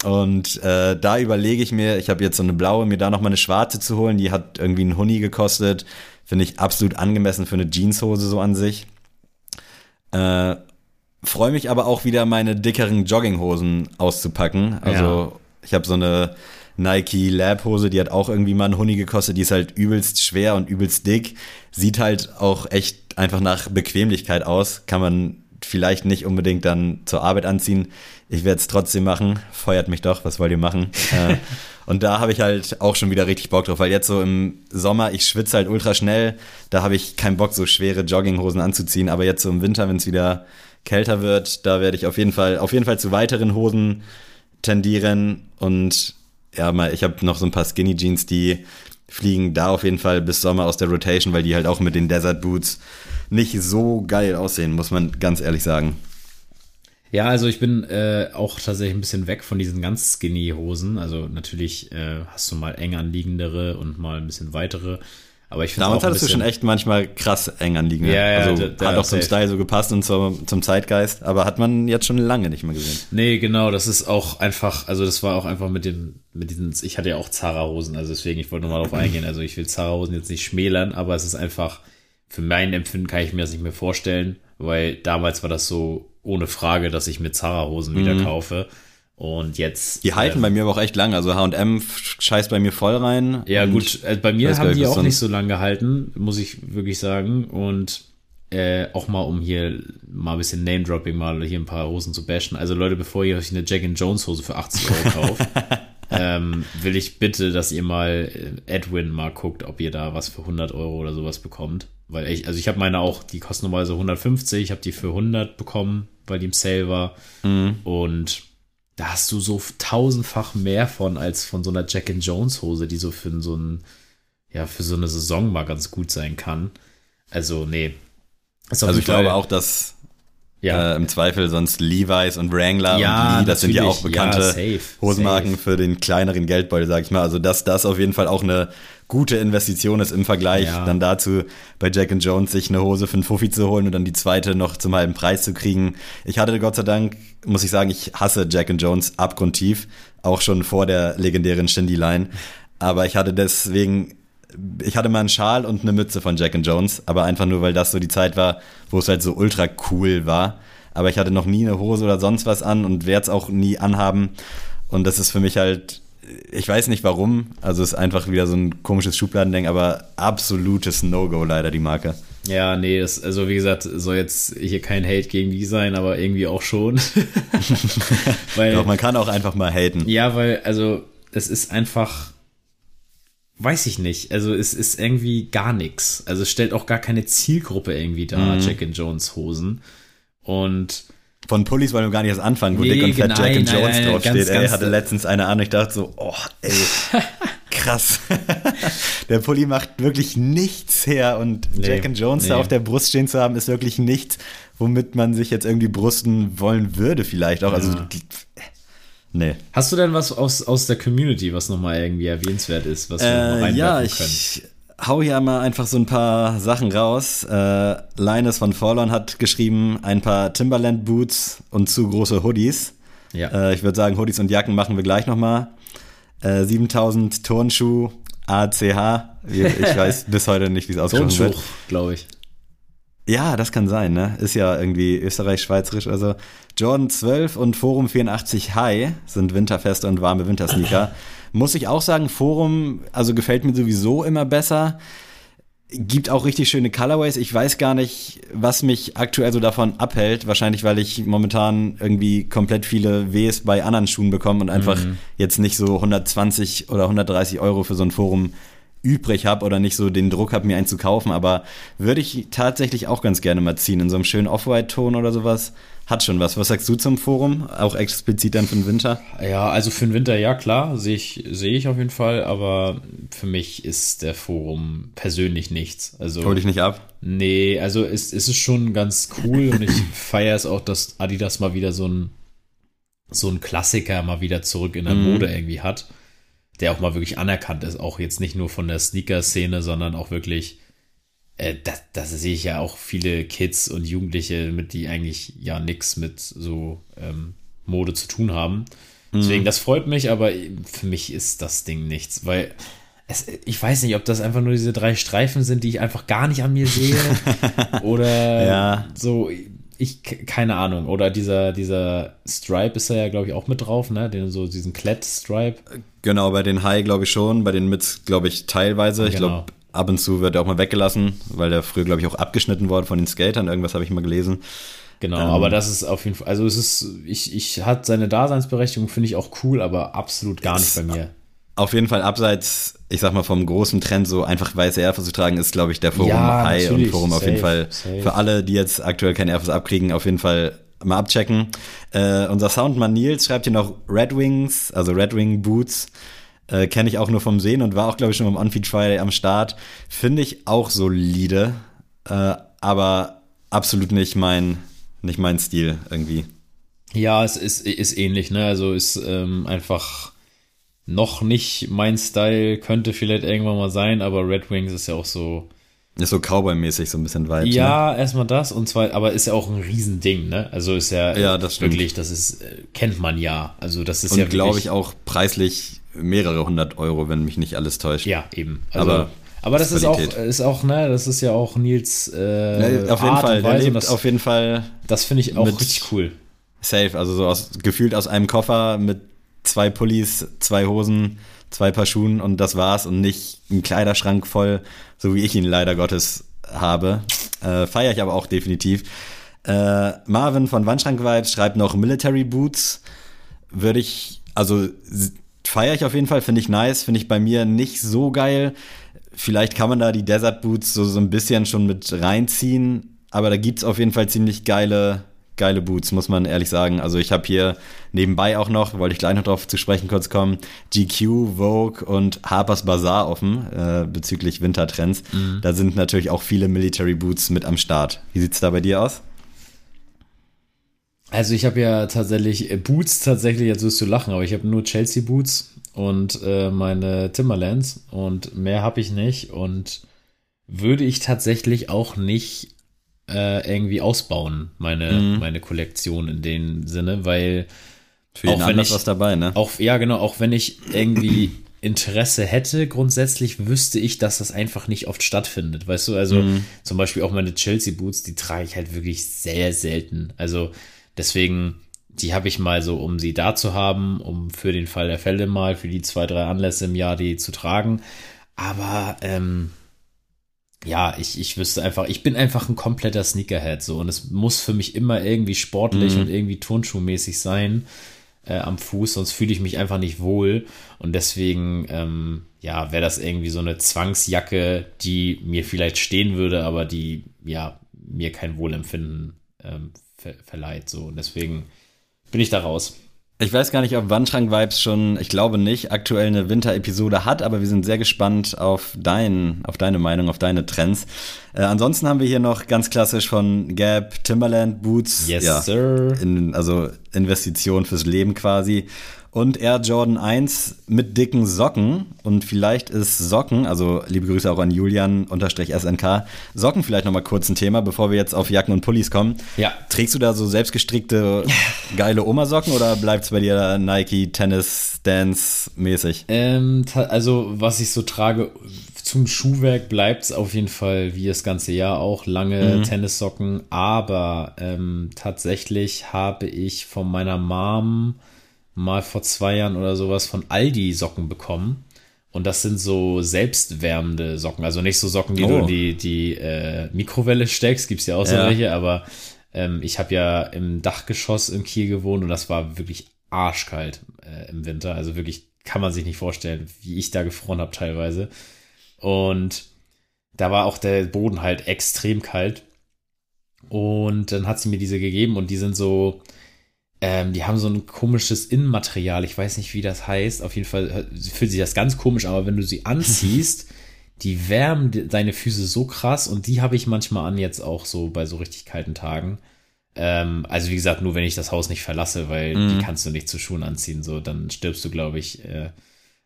Und äh, da überlege ich mir, ich habe jetzt so eine blaue, mir da noch mal eine schwarze zu holen, die hat irgendwie einen Huni gekostet. Finde ich absolut angemessen für eine Jeanshose so an sich. Äh, Freue mich aber auch wieder, meine dickeren Jogginghosen auszupacken. Also Ja. ich habe so eine Nike Lab-Hose, die hat auch irgendwie mal einen Huni gekostet. Die ist halt übelst schwer und übelst dick. Sieht halt auch echt einfach nach Bequemlichkeit aus. Kann man vielleicht nicht unbedingt dann zur Arbeit anziehen. Ich werde es trotzdem machen. Feuert mich doch, was wollt ihr machen? äh, und da habe ich halt auch schon wieder richtig Bock drauf, weil jetzt so im Sommer, ich schwitze halt ultra schnell. Da habe ich keinen Bock, so schwere Jogginghosen anzuziehen. Aber jetzt so im Winter, wenn es wieder kälter wird, da werde ich auf jeden Fall, auf jeden Fall zu weiteren Hosen tendieren. Und ja, mal, ich habe noch so ein paar Skinny Jeans, die fliegen da auf jeden Fall bis Sommer aus der Rotation, weil die halt auch mit den Desert Boots nicht so geil aussehen, muss man ganz ehrlich sagen. Ja, also ich bin äh, auch tatsächlich ein bisschen weg von diesen ganz skinny Hosen. Also natürlich äh, hast du mal eng anliegendere und mal ein bisschen weitere. Aber ich finde Damals hattest du schon echt manchmal krass eng anliegende. Ja, ja, also da- da- hat auch zum safe. Style so gepasst und zum, zum Zeitgeist, aber hat man jetzt schon lange nicht mehr gesehen. Nee, genau, das ist auch einfach, also das war auch einfach mit den, mit diesen, ich hatte ja auch Zara-Hosen, also deswegen, ich wollte nochmal darauf eingehen, also ich will Zara-Hosen jetzt nicht schmälern, aber es ist einfach, für mein Empfinden kann ich mir das nicht mehr vorstellen, weil damals war das so ohne Frage, dass ich mir Zara-Hosen wieder kaufe und jetzt. Mhm. Die halten ähm, bei mir aber auch echt lang. Also H&M scheißt bei mir voll rein. Ja, gut, äh, bei mir haben die auch nicht so lange gehalten, muss ich wirklich sagen. Und äh, auch mal, um hier mal ein bisschen Name-Dropping, mal hier ein paar Hosen zu bashen. Also Leute, bevor ihr euch eine Jack and Jones Hose für 80 Euro kauft, ähm, will ich bitte, dass ihr mal äh, Edwin mal guckt, ob ihr da was für 100 Euro oder sowas bekommt. Weil ich, also ich habe meine auch, die kosten normalerweise 150, ich habe die für 100 bekommen, weil die im Sale war. Mhm. Und da hast du so tausendfach mehr von als von so einer Jack and Jones Hose, die so für so ein, ja, für so eine Saison mal ganz gut sein kann. Also, nee. Also ich glaube Fall- auch, dass ja, äh, im Zweifel sonst Levi's und Wrangler Ja, und Lee, das sind ja auch bekannte Ja, safe, Hosenmarken safe. für den kleineren Geldbeutel, sag ich mal. Also dass das auf jeden Fall auch eine gute Investition ist im Vergleich Ja. dann dazu, bei Jack and Jones sich eine Hose für einen Fuffi zu holen und dann die zweite noch zum halben Preis zu kriegen. Ich hatte Gott sei Dank, muss ich sagen, ich hasse Jack and Jones abgrundtief, auch schon vor der legendären Shindy-Line. Aber ich hatte deswegen ich hatte mal einen Schal und eine Mütze von Jack and Jones, aber einfach nur, weil das so die Zeit war, wo es halt so ultra cool war. Aber ich hatte noch nie eine Hose oder sonst was an und werde es auch nie anhaben. Und das ist für mich halt, ich weiß nicht warum, also es ist einfach wieder so ein komisches Schubladendenken, aber absolutes No-Go leider die Marke. ja, nee, das, also wie gesagt, soll jetzt hier kein Hate gegen die sein, aber irgendwie auch schon. weil, Doch, man kann auch einfach mal haten. Ja, weil, also, es ist einfach, weiß ich nicht, also es ist irgendwie gar nichts. Also es stellt auch gar keine Zielgruppe irgendwie dar, Jack and Jones Hosen. Und Von Pullis wollen wir gar nicht erst anfangen, wo Nee, Dick und Fat nein, Jack and nein, Jones nein, draufsteht. ganz, ey, ganz- hatte letztens eine an und ich dachte so, oh, ey, krass. der Pulli macht wirklich nichts her und Nee, Jack and Jones da nee. auf der Brust stehen zu haben, ist wirklich nichts, womit man sich jetzt irgendwie brusten wollen würde vielleicht auch. Also, die, nee. hast du denn was aus, aus der Community, was nochmal irgendwie erwähnenswert ist, was wir noch Äh, ja, reinwerfen können? ich hau hier mal einfach so ein paar Sachen raus. Äh, Linus von Forlorn hat geschrieben, ein paar Timberland Boots und zu große Hoodies. Ja. Äh, ich würde sagen, Hoodies und Jacken machen wir gleich nochmal. Äh, 7000 Turnschuh ACH. Ich weiß bis heute nicht, wie es ausgesprochen wird. Turnschuh, glaube ich. Ja, das kann sein, ne? Ist ja irgendwie österreich-schweizerisch oder so. Jordan 12 und Forum 84 High sind winterfeste und warme Wintersneaker. Muss ich auch sagen, Forum, also gefällt mir sowieso immer besser. Gibt auch richtig schöne Colorways. Ich weiß gar nicht, was mich aktuell so davon abhält. Wahrscheinlich, weil ich momentan irgendwie komplett viele Ws bei anderen Schuhen bekomme und einfach mhm. jetzt nicht so 120 oder 130 Euro für so ein Forum übrig habe oder nicht so den Druck habe, mir einen zu kaufen. Aber würde ich tatsächlich auch ganz gerne mal ziehen in so einem schönen Off-White-Ton oder sowas. Hat schon was. Was sagst du zum Forum? Auch explizit dann für den Winter? Ja, also für den Winter, ja klar, sehe ich, sehe ich auf jeden Fall, aber für mich ist der Forum persönlich nichts. Also, Hol dich nicht ab? Nee, also es, es ist schon ganz cool und ich feiere es auch, dass Adidas mal wieder so ein, so ein Klassiker mal wieder zurück in der mhm. Mode irgendwie hat der auch mal wirklich anerkannt ist, auch jetzt nicht nur von der Sneaker-Szene, sondern auch wirklich, äh, das, das sehe ich ja auch viele Kids und Jugendliche, mit die eigentlich ja nichts mit so ähm, Mode zu tun haben. Deswegen, mhm. das freut mich, aber für mich ist das Ding nichts, weil es, ich weiß nicht, ob das einfach nur diese drei Streifen sind, die ich einfach gar nicht an mir sehe. oder ja. so, ich, keine Ahnung. Oder dieser, dieser Stripe ist da ja, glaube ich, auch mit drauf, ne? Den, so diesen Klett-Stripe. Genau, bei den High glaube ich schon, bei den Mids glaube ich teilweise. Genau. Ich glaube, ab und zu wird er auch mal weggelassen, weil der früher, glaube ich, auch abgeschnitten worden von den Skatern. Irgendwas habe ich mal gelesen. Genau, ähm, aber das ist auf jeden Fall, also es ist, ich, ich hat seine Daseinsberechtigung, finde ich auch cool, aber absolut gar nicht bei mir. Auf jeden Fall abseits, ich sag mal, vom großen Trend, so einfach weiße Airfos zu tragen, ist, glaube ich, der Forum ja, High und Forum safe, auf jeden Fall safe. für alle, die jetzt aktuell keine Airfos abkriegen, auf jeden Fall mal abchecken. Äh, unser Soundmann Nils schreibt hier noch Red Wings, also Red Wing Boots. Äh, Kenne ich auch nur vom Sehen und war auch, glaube ich, schon beim Unfeed Friday am Start. Finde ich auch solide, äh, aber absolut nicht mein, nicht mein Stil irgendwie. Ja, es ist, ist ähnlich, ne? Also ist ähm, einfach noch nicht mein Style, könnte vielleicht irgendwann mal sein, aber Red Wings ist ja auch so. Ist so Cowboy-mäßig, so ein bisschen weit. Ja, ne? erstmal das und zwar, aber ist ja auch ein Riesending, ne? Also ist ja, ja das wirklich, das ist, äh, kennt man ja. Also das ist und ja glaube ich auch preislich mehrere hundert Euro, wenn mich nicht alles täuscht. Ja, eben. Also, aber aber das ist auch, ist auch, ne, das ist ja auch Nils äh, ja, auf jeden Art Fall, der lebt das, auf jeden Fall. Das finde ich auch richtig cool. Safe, also so aus, gefühlt aus einem Koffer mit zwei Pullis, zwei Hosen, zwei Paar Schuhen und das war's und nicht ein Kleiderschrank voll, so wie ich ihn leider Gottes habe. Äh, Feiere ich aber auch definitiv. Äh, Marvin von Wandschrank Vibes schreibt noch Military Boots. Würde ich, also feiere ich auf jeden Fall, finde ich nice, finde ich bei mir nicht so geil. Vielleicht kann man da die Desert Boots so, so ein bisschen schon mit reinziehen, aber da gibt's auf jeden Fall ziemlich geile geile Boots, muss man ehrlich sagen. Also ich habe hier nebenbei auch noch, wollte ich gleich noch drauf zu sprechen kurz kommen, GQ, Vogue und Harper's Bazaar offen äh, bezüglich Wintertrends. Mhm. Da sind natürlich auch viele Military Boots mit am Start. Wie sieht's da bei dir aus? Also ich habe ja tatsächlich äh, Boots tatsächlich, jetzt wirst du lachen, aber ich habe nur Chelsea Boots und äh, meine Timberlands und mehr habe ich nicht und würde ich tatsächlich auch nicht äh, irgendwie ausbauen, meine, mhm. meine Kollektion in dem Sinne, weil für jeden auch wenn ich, was dabei, ne? Auch, ja, genau, auch wenn ich irgendwie Interesse hätte, grundsätzlich wüsste ich, dass das einfach nicht oft stattfindet. Weißt du, also mhm. zum Beispiel auch meine Chelsea-Boots, die trage ich halt wirklich sehr selten. Also deswegen, die habe ich mal so, um sie da zu haben, um für den Fall der Fälle mal, für die zwei, drei Anlässe im Jahr die zu tragen. Aber ähm, ja, ich, ich wüsste einfach, ich bin einfach ein kompletter Sneakerhead so und es muss für mich immer irgendwie sportlich mhm. und irgendwie turnschuhmäßig sein äh, am Fuß, sonst fühle ich mich einfach nicht wohl und deswegen, ähm, ja, wäre das irgendwie so eine Zwangsjacke, die mir vielleicht stehen würde, aber die, ja, mir kein Wohlempfinden ähm, ver verleiht so und deswegen bin ich da raus. Ich weiß gar nicht, ob Wandschrank-Vibes schon, ich glaube nicht, aktuell eine Winter-Episode hat, aber wir sind sehr gespannt auf, dein, auf deine Meinung, auf deine Trends. Äh, ansonsten haben wir hier noch ganz klassisch von Gap, Timberland, Boots. Yes, ja, sir. In, also Investition fürs Leben quasi und Air Jordan 1 mit dicken Socken. Und vielleicht ist Socken, also liebe Grüße auch an Julian unterstrich SNK, Socken vielleicht nochmal kurz ein Thema, bevor wir jetzt auf Jacken und Pullis kommen. Ja. Trägst du da so selbstgestrickte, geile Oma-Socken oder bleibt es bei dir Nike, Tennis, Dance mäßig? Ähm, also, was ich so trage, zum Schuhwerk bleibt es auf jeden Fall wie das ganze Jahr auch lange mhm. Tennissocken, aber ähm, tatsächlich habe ich von meiner Mom mal vor zwei Jahren oder sowas von Aldi Socken bekommen. Und das sind so selbstwärmende Socken. Also nicht so Socken, die oh. du in die, die äh, Mikrowelle steckst, gibt's ja auch so ja. welche, aber ähm, ich habe ja im Dachgeschoss in Kiel gewohnt und das war wirklich arschkalt äh, im Winter. Also wirklich kann man sich nicht vorstellen, wie ich da gefroren habe teilweise. Und da war auch der Boden halt extrem kalt. Und dann hat sie mir diese gegeben und die sind so, ähm, die haben so ein komisches Innenmaterial. Ich weiß nicht, wie das heißt. Auf jeden Fall fühlt sich das ganz komisch, aber wenn du sie anziehst, die wärmen deine Füße so krass und die habe ich manchmal an jetzt auch so bei so richtig kalten Tagen. Ähm, also wie gesagt, nur wenn ich das Haus nicht verlasse, weil mm. die kannst du nicht zu Schuhen anziehen, so dann stirbst du, glaube ich, äh,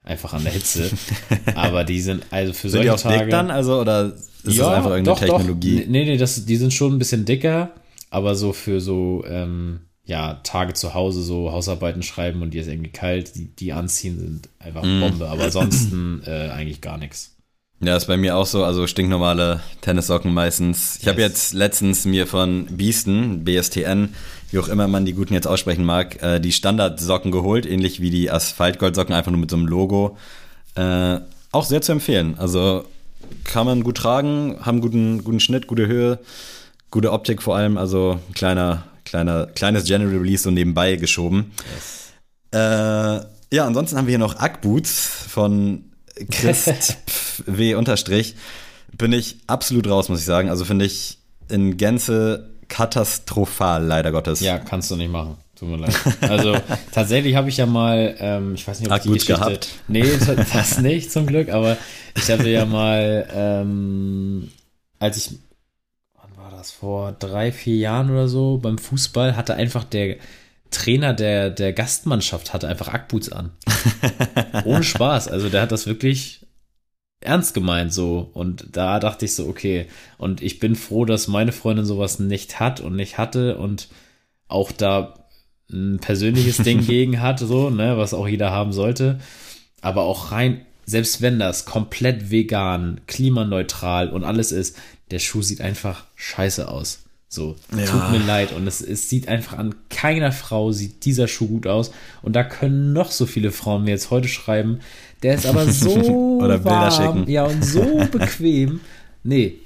einfach an der Hitze. aber die sind also für sind solche die auch Tage. Dick dann, also oder ist ja, das einfach irgendeine doch, Technologie? Doch. Nee, nee, das, die sind schon ein bisschen dicker, aber so für so ähm, ja, Tage zu Hause so Hausarbeiten schreiben und die ist irgendwie kalt, die, die anziehen, sind einfach mm. Bombe. Aber ansonsten äh, eigentlich gar nichts. Ja, ist bei mir auch so, also stinknormale Tennissocken meistens. Ich yes. habe jetzt letztens mir von Beasten, BSTN, wie auch immer man die guten jetzt aussprechen mag, äh, die Standardsocken geholt, ähnlich wie die Asphaltgoldsocken, einfach nur mit so einem Logo. Äh, auch sehr zu empfehlen. Also kann man gut tragen, haben guten, guten Schnitt, gute Höhe, gute Optik vor allem. Also kleiner Kleiner, kleines General Release so nebenbei geschoben. Yes. Äh, ja, ansonsten haben wir hier noch Ackboots von Christ W. Unterstrich. Bin ich absolut raus, muss ich sagen. Also finde ich in Gänze katastrophal, leider Gottes. Ja, kannst du nicht machen. Tut mir leid. Also tatsächlich habe ich ja mal, ähm, ich weiß nicht, ob Ach, die Geschichte, gehabt. nee, das nicht zum Glück, aber ich hatte ja mal, ähm, als ich das, vor drei, vier Jahren oder so beim Fußball hatte einfach der Trainer der, der Gastmannschaft hatte einfach Ackboots an. Ohne Spaß. Also der hat das wirklich ernst gemeint so. Und da dachte ich so, okay. Und ich bin froh, dass meine Freundin sowas nicht hat und nicht hatte und auch da ein persönliches Ding gegen hat, so, ne, was auch jeder haben sollte. Aber auch rein, selbst wenn das komplett vegan, klimaneutral und alles ist, der Schuh sieht einfach scheiße aus. So, ja. tut mir leid. Und es, es sieht einfach an keiner Frau sieht dieser Schuh gut aus. Und da können noch so viele Frauen mir jetzt heute schreiben. Der ist aber so Oder warm, schicken. ja, und so bequem. Nee,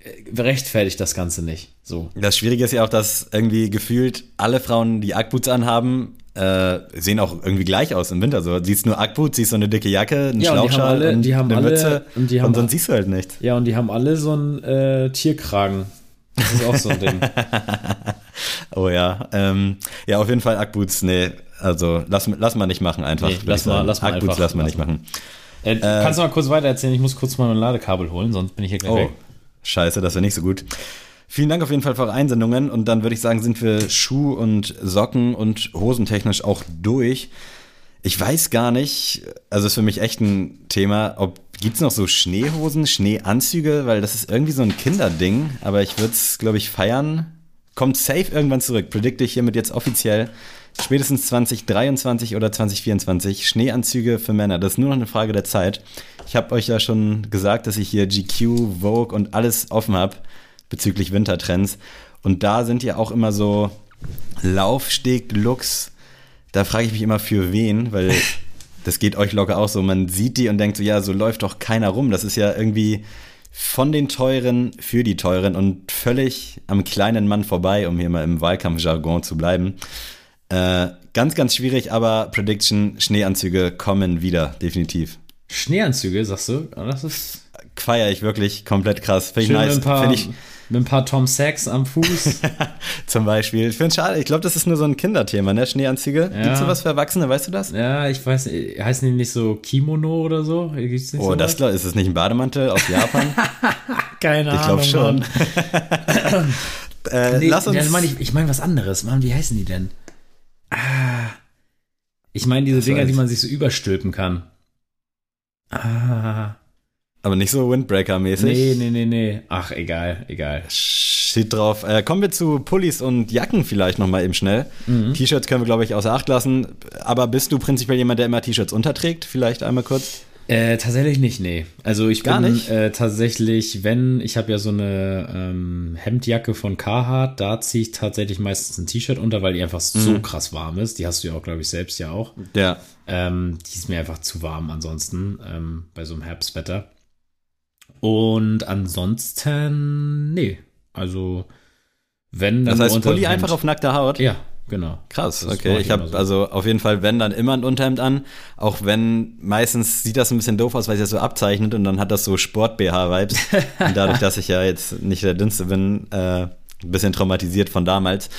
äh, rechtfertigt das Ganze nicht. So. Das Schwierige ist ja auch, dass irgendwie gefühlt alle Frauen, die Ackboots anhaben, äh, sehen auch irgendwie gleich aus im Winter. So siehst nur Ackboots, siehst so eine dicke Jacke, einen ja, Schlauchschal und, die haben alle, eine Mütze und, die haben, und sonst siehst du halt nicht. Ja, und die haben alle so einen äh, Tierkragen. Das ist auch so ein Ding. oh ja. Ähm, ja, auf jeden Fall Ackboots, nee, also lass, lass mal nicht machen einfach. Nee, lass mal, lass mal Ackboots lass mal nicht machen. Äh, äh, kannst du mal kurz weiter erzählen? Ich muss kurz mal mein Ladekabel holen, sonst bin ich hier gleich oh, weg. Scheiße, das wäre nicht so gut. Vielen Dank auf jeden Fall für eure Einsendungen und dann würde ich sagen, sind wir Schuh- und Socken- und Hosentechnisch auch durch. Ich weiß gar nicht, also ist für mich echt ein Thema, ob gibt's noch so Schneehosen, Schneeanzüge, weil das ist irgendwie so ein Kinderding, aber ich würde es, glaube ich, feiern. Kommt safe irgendwann zurück, predikte ich hiermit jetzt offiziell. Spätestens 2023 oder 2024 Schneeanzüge für Männer. Das ist nur noch eine Frage der Zeit. Ich habe euch ja schon gesagt, dass ich hier GQ, Vogue und alles offen habe bezüglich Wintertrends. Und da sind ja auch immer so Laufsteg-Looks. Da frage ich mich immer für wen, weil das geht euch locker auch so. Man sieht die und denkt so, ja, so läuft doch keiner rum. Das ist ja irgendwie von den Teuren für die Teuren und völlig am kleinen Mann vorbei, um hier mal im Wahlkampfjargon zu bleiben. Äh, ganz, ganz schwierig, aber Prediction, Schneeanzüge kommen wieder, definitiv. Schneeanzüge, sagst du? Das ist. Feier ich wirklich komplett krass. Finde ich nice. Finde ich, mit ein paar Tom Sachs am Fuß. Zum Beispiel. Ich finde schade. Ich glaube, das ist nur so ein Kinderthema, ne? Schneeanzüge. Ja. Gibt es sowas für Erwachsene, weißt du das? Ja, ich weiß nicht. Heißen die nicht so Kimono oder so? Gibt's nicht oh, so das klar. Ist es nicht ein Bademantel aus Japan? Keine ich Ahnung. Ich glaube schon. äh, nee, lass uns. Ja, mein, ich, ich meine was anderes. Mann, wie heißen die denn? Ah. Ich meine diese Dinger, die man sich so überstülpen kann. Ah. Aber nicht so Windbreaker-mäßig. Nee, nee, nee, nee. Ach, egal, egal. Shit drauf. Äh, kommen wir zu Pullis und Jacken vielleicht nochmal eben schnell. Mhm. T-Shirts können wir, glaube ich, außer Acht lassen. Aber bist du prinzipiell jemand, der immer T-Shirts unterträgt? Vielleicht einmal kurz? Äh, tatsächlich nicht, nee. Also ich Gar bin nicht? Äh, tatsächlich, wenn, ich habe ja so eine ähm, Hemdjacke von Carhartt, da ziehe ich tatsächlich meistens ein T-Shirt unter, weil die einfach so Mhm. krass warm ist. Die hast du ja auch, glaube ich, selbst ja auch. Ja. Ähm, die ist mir einfach zu warm ansonsten, ähm, bei so einem Herbstwetter. Und ansonsten, nee. Also, wenn dann Das heißt, Pulli einfach auf nackter Haut? Ja, genau. Krass, Das okay. Ich ich habe so. also auf jeden Fall, wenn dann immer ein Unterhemd an, auch wenn meistens sieht das ein bisschen doof aus, weil sich das so abzeichnet und dann hat das so Sport-BH-Vibes. und dadurch, dass ich ja jetzt nicht der Dünnste bin, äh, ein bisschen traumatisiert von damals.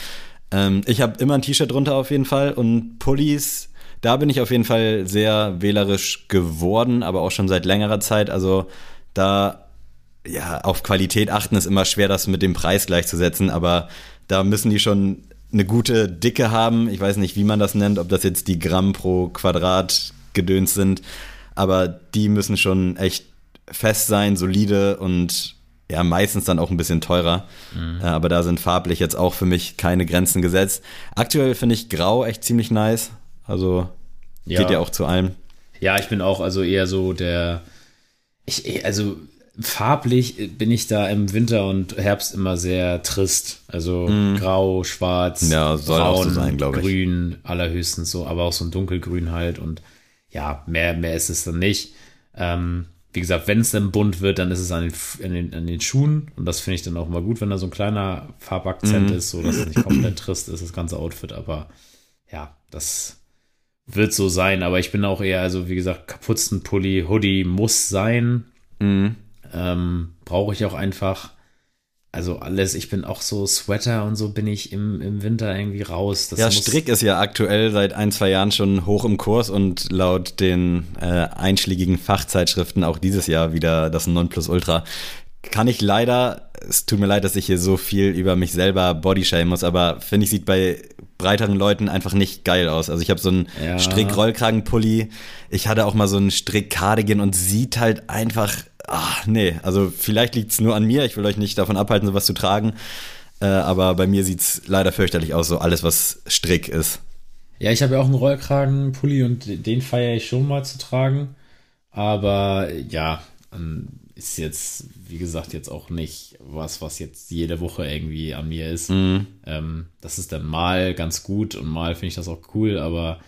Ähm, ich habe immer ein T-Shirt drunter auf jeden Fall und Pullis, da bin ich auf jeden Fall sehr wählerisch geworden, aber auch schon seit längerer Zeit. Also da ja, auf Qualität achten ist immer schwer, das mit dem Preis gleichzusetzen, aber da müssen die schon eine gute Dicke haben. Ich weiß nicht, wie man das nennt, ob das jetzt die Gramm pro Quadrat gedöns sind, aber die müssen schon echt fest sein, solide und ja, meistens dann auch ein bisschen teurer. Äh, Aber da sind farblich jetzt auch für mich keine Grenzen gesetzt. Aktuell finde ich Grau echt ziemlich nice. Also Ja. geht ja auch zu allem. Ja, ich bin auch also eher so der. Ich, eh, also farblich bin ich da im Winter und Herbst immer sehr trist. Also grau, schwarz. Ja, braun, so sein, ich. grün, allerhöchstens so, aber auch so ein dunkelgrün halt und ja, mehr, mehr ist es dann nicht. Ähm, wie gesagt, wenn es dann bunt wird, dann ist es an den, an den, an den Schuhen und das finde ich dann auch mal gut, wenn da so ein kleiner Farbakzent Mhm. ist, so dass es nicht komplett trist ist, das ganze Outfit, aber ja, das wird so sein, aber ich bin auch eher, also wie gesagt, Kapuzenpulli, Hoodie muss sein. Mhm. Ähm, Brauche ich auch einfach. Also alles, ich bin auch so Sweater und so bin ich im, im Winter irgendwie raus. Das Ja, Strick ist ja aktuell seit ein, zwei Jahren schon hoch im Kurs und laut den äh, einschlägigen Fachzeitschriften auch dieses Jahr wieder das Nonplusultra. Kann ich leider, es tut mir leid, dass ich hier so viel über mich selber bodyshamen muss, aber finde ich, sieht bei breiteren Leuten einfach nicht geil aus. Also ich habe so einen Ja. Strick-Rollkragenpulli, ich hatte auch mal so einen Strick-Cardigan und sieht halt einfach, ach nee, also vielleicht liegt es nur an mir, ich will euch nicht davon abhalten, sowas zu tragen, äh, aber bei mir sieht's leider fürchterlich aus, so alles, was Strick ist. Ja, ich habe ja auch einen Rollkragenpulli und den feiere ich schon mal zu tragen. Aber ja, ähm, ist jetzt, wie gesagt, jetzt auch nicht was, was jetzt jede Woche irgendwie an mir ist. Mhm. Ähm, das ist dann mal ganz gut und mal finde ich das auch cool, aber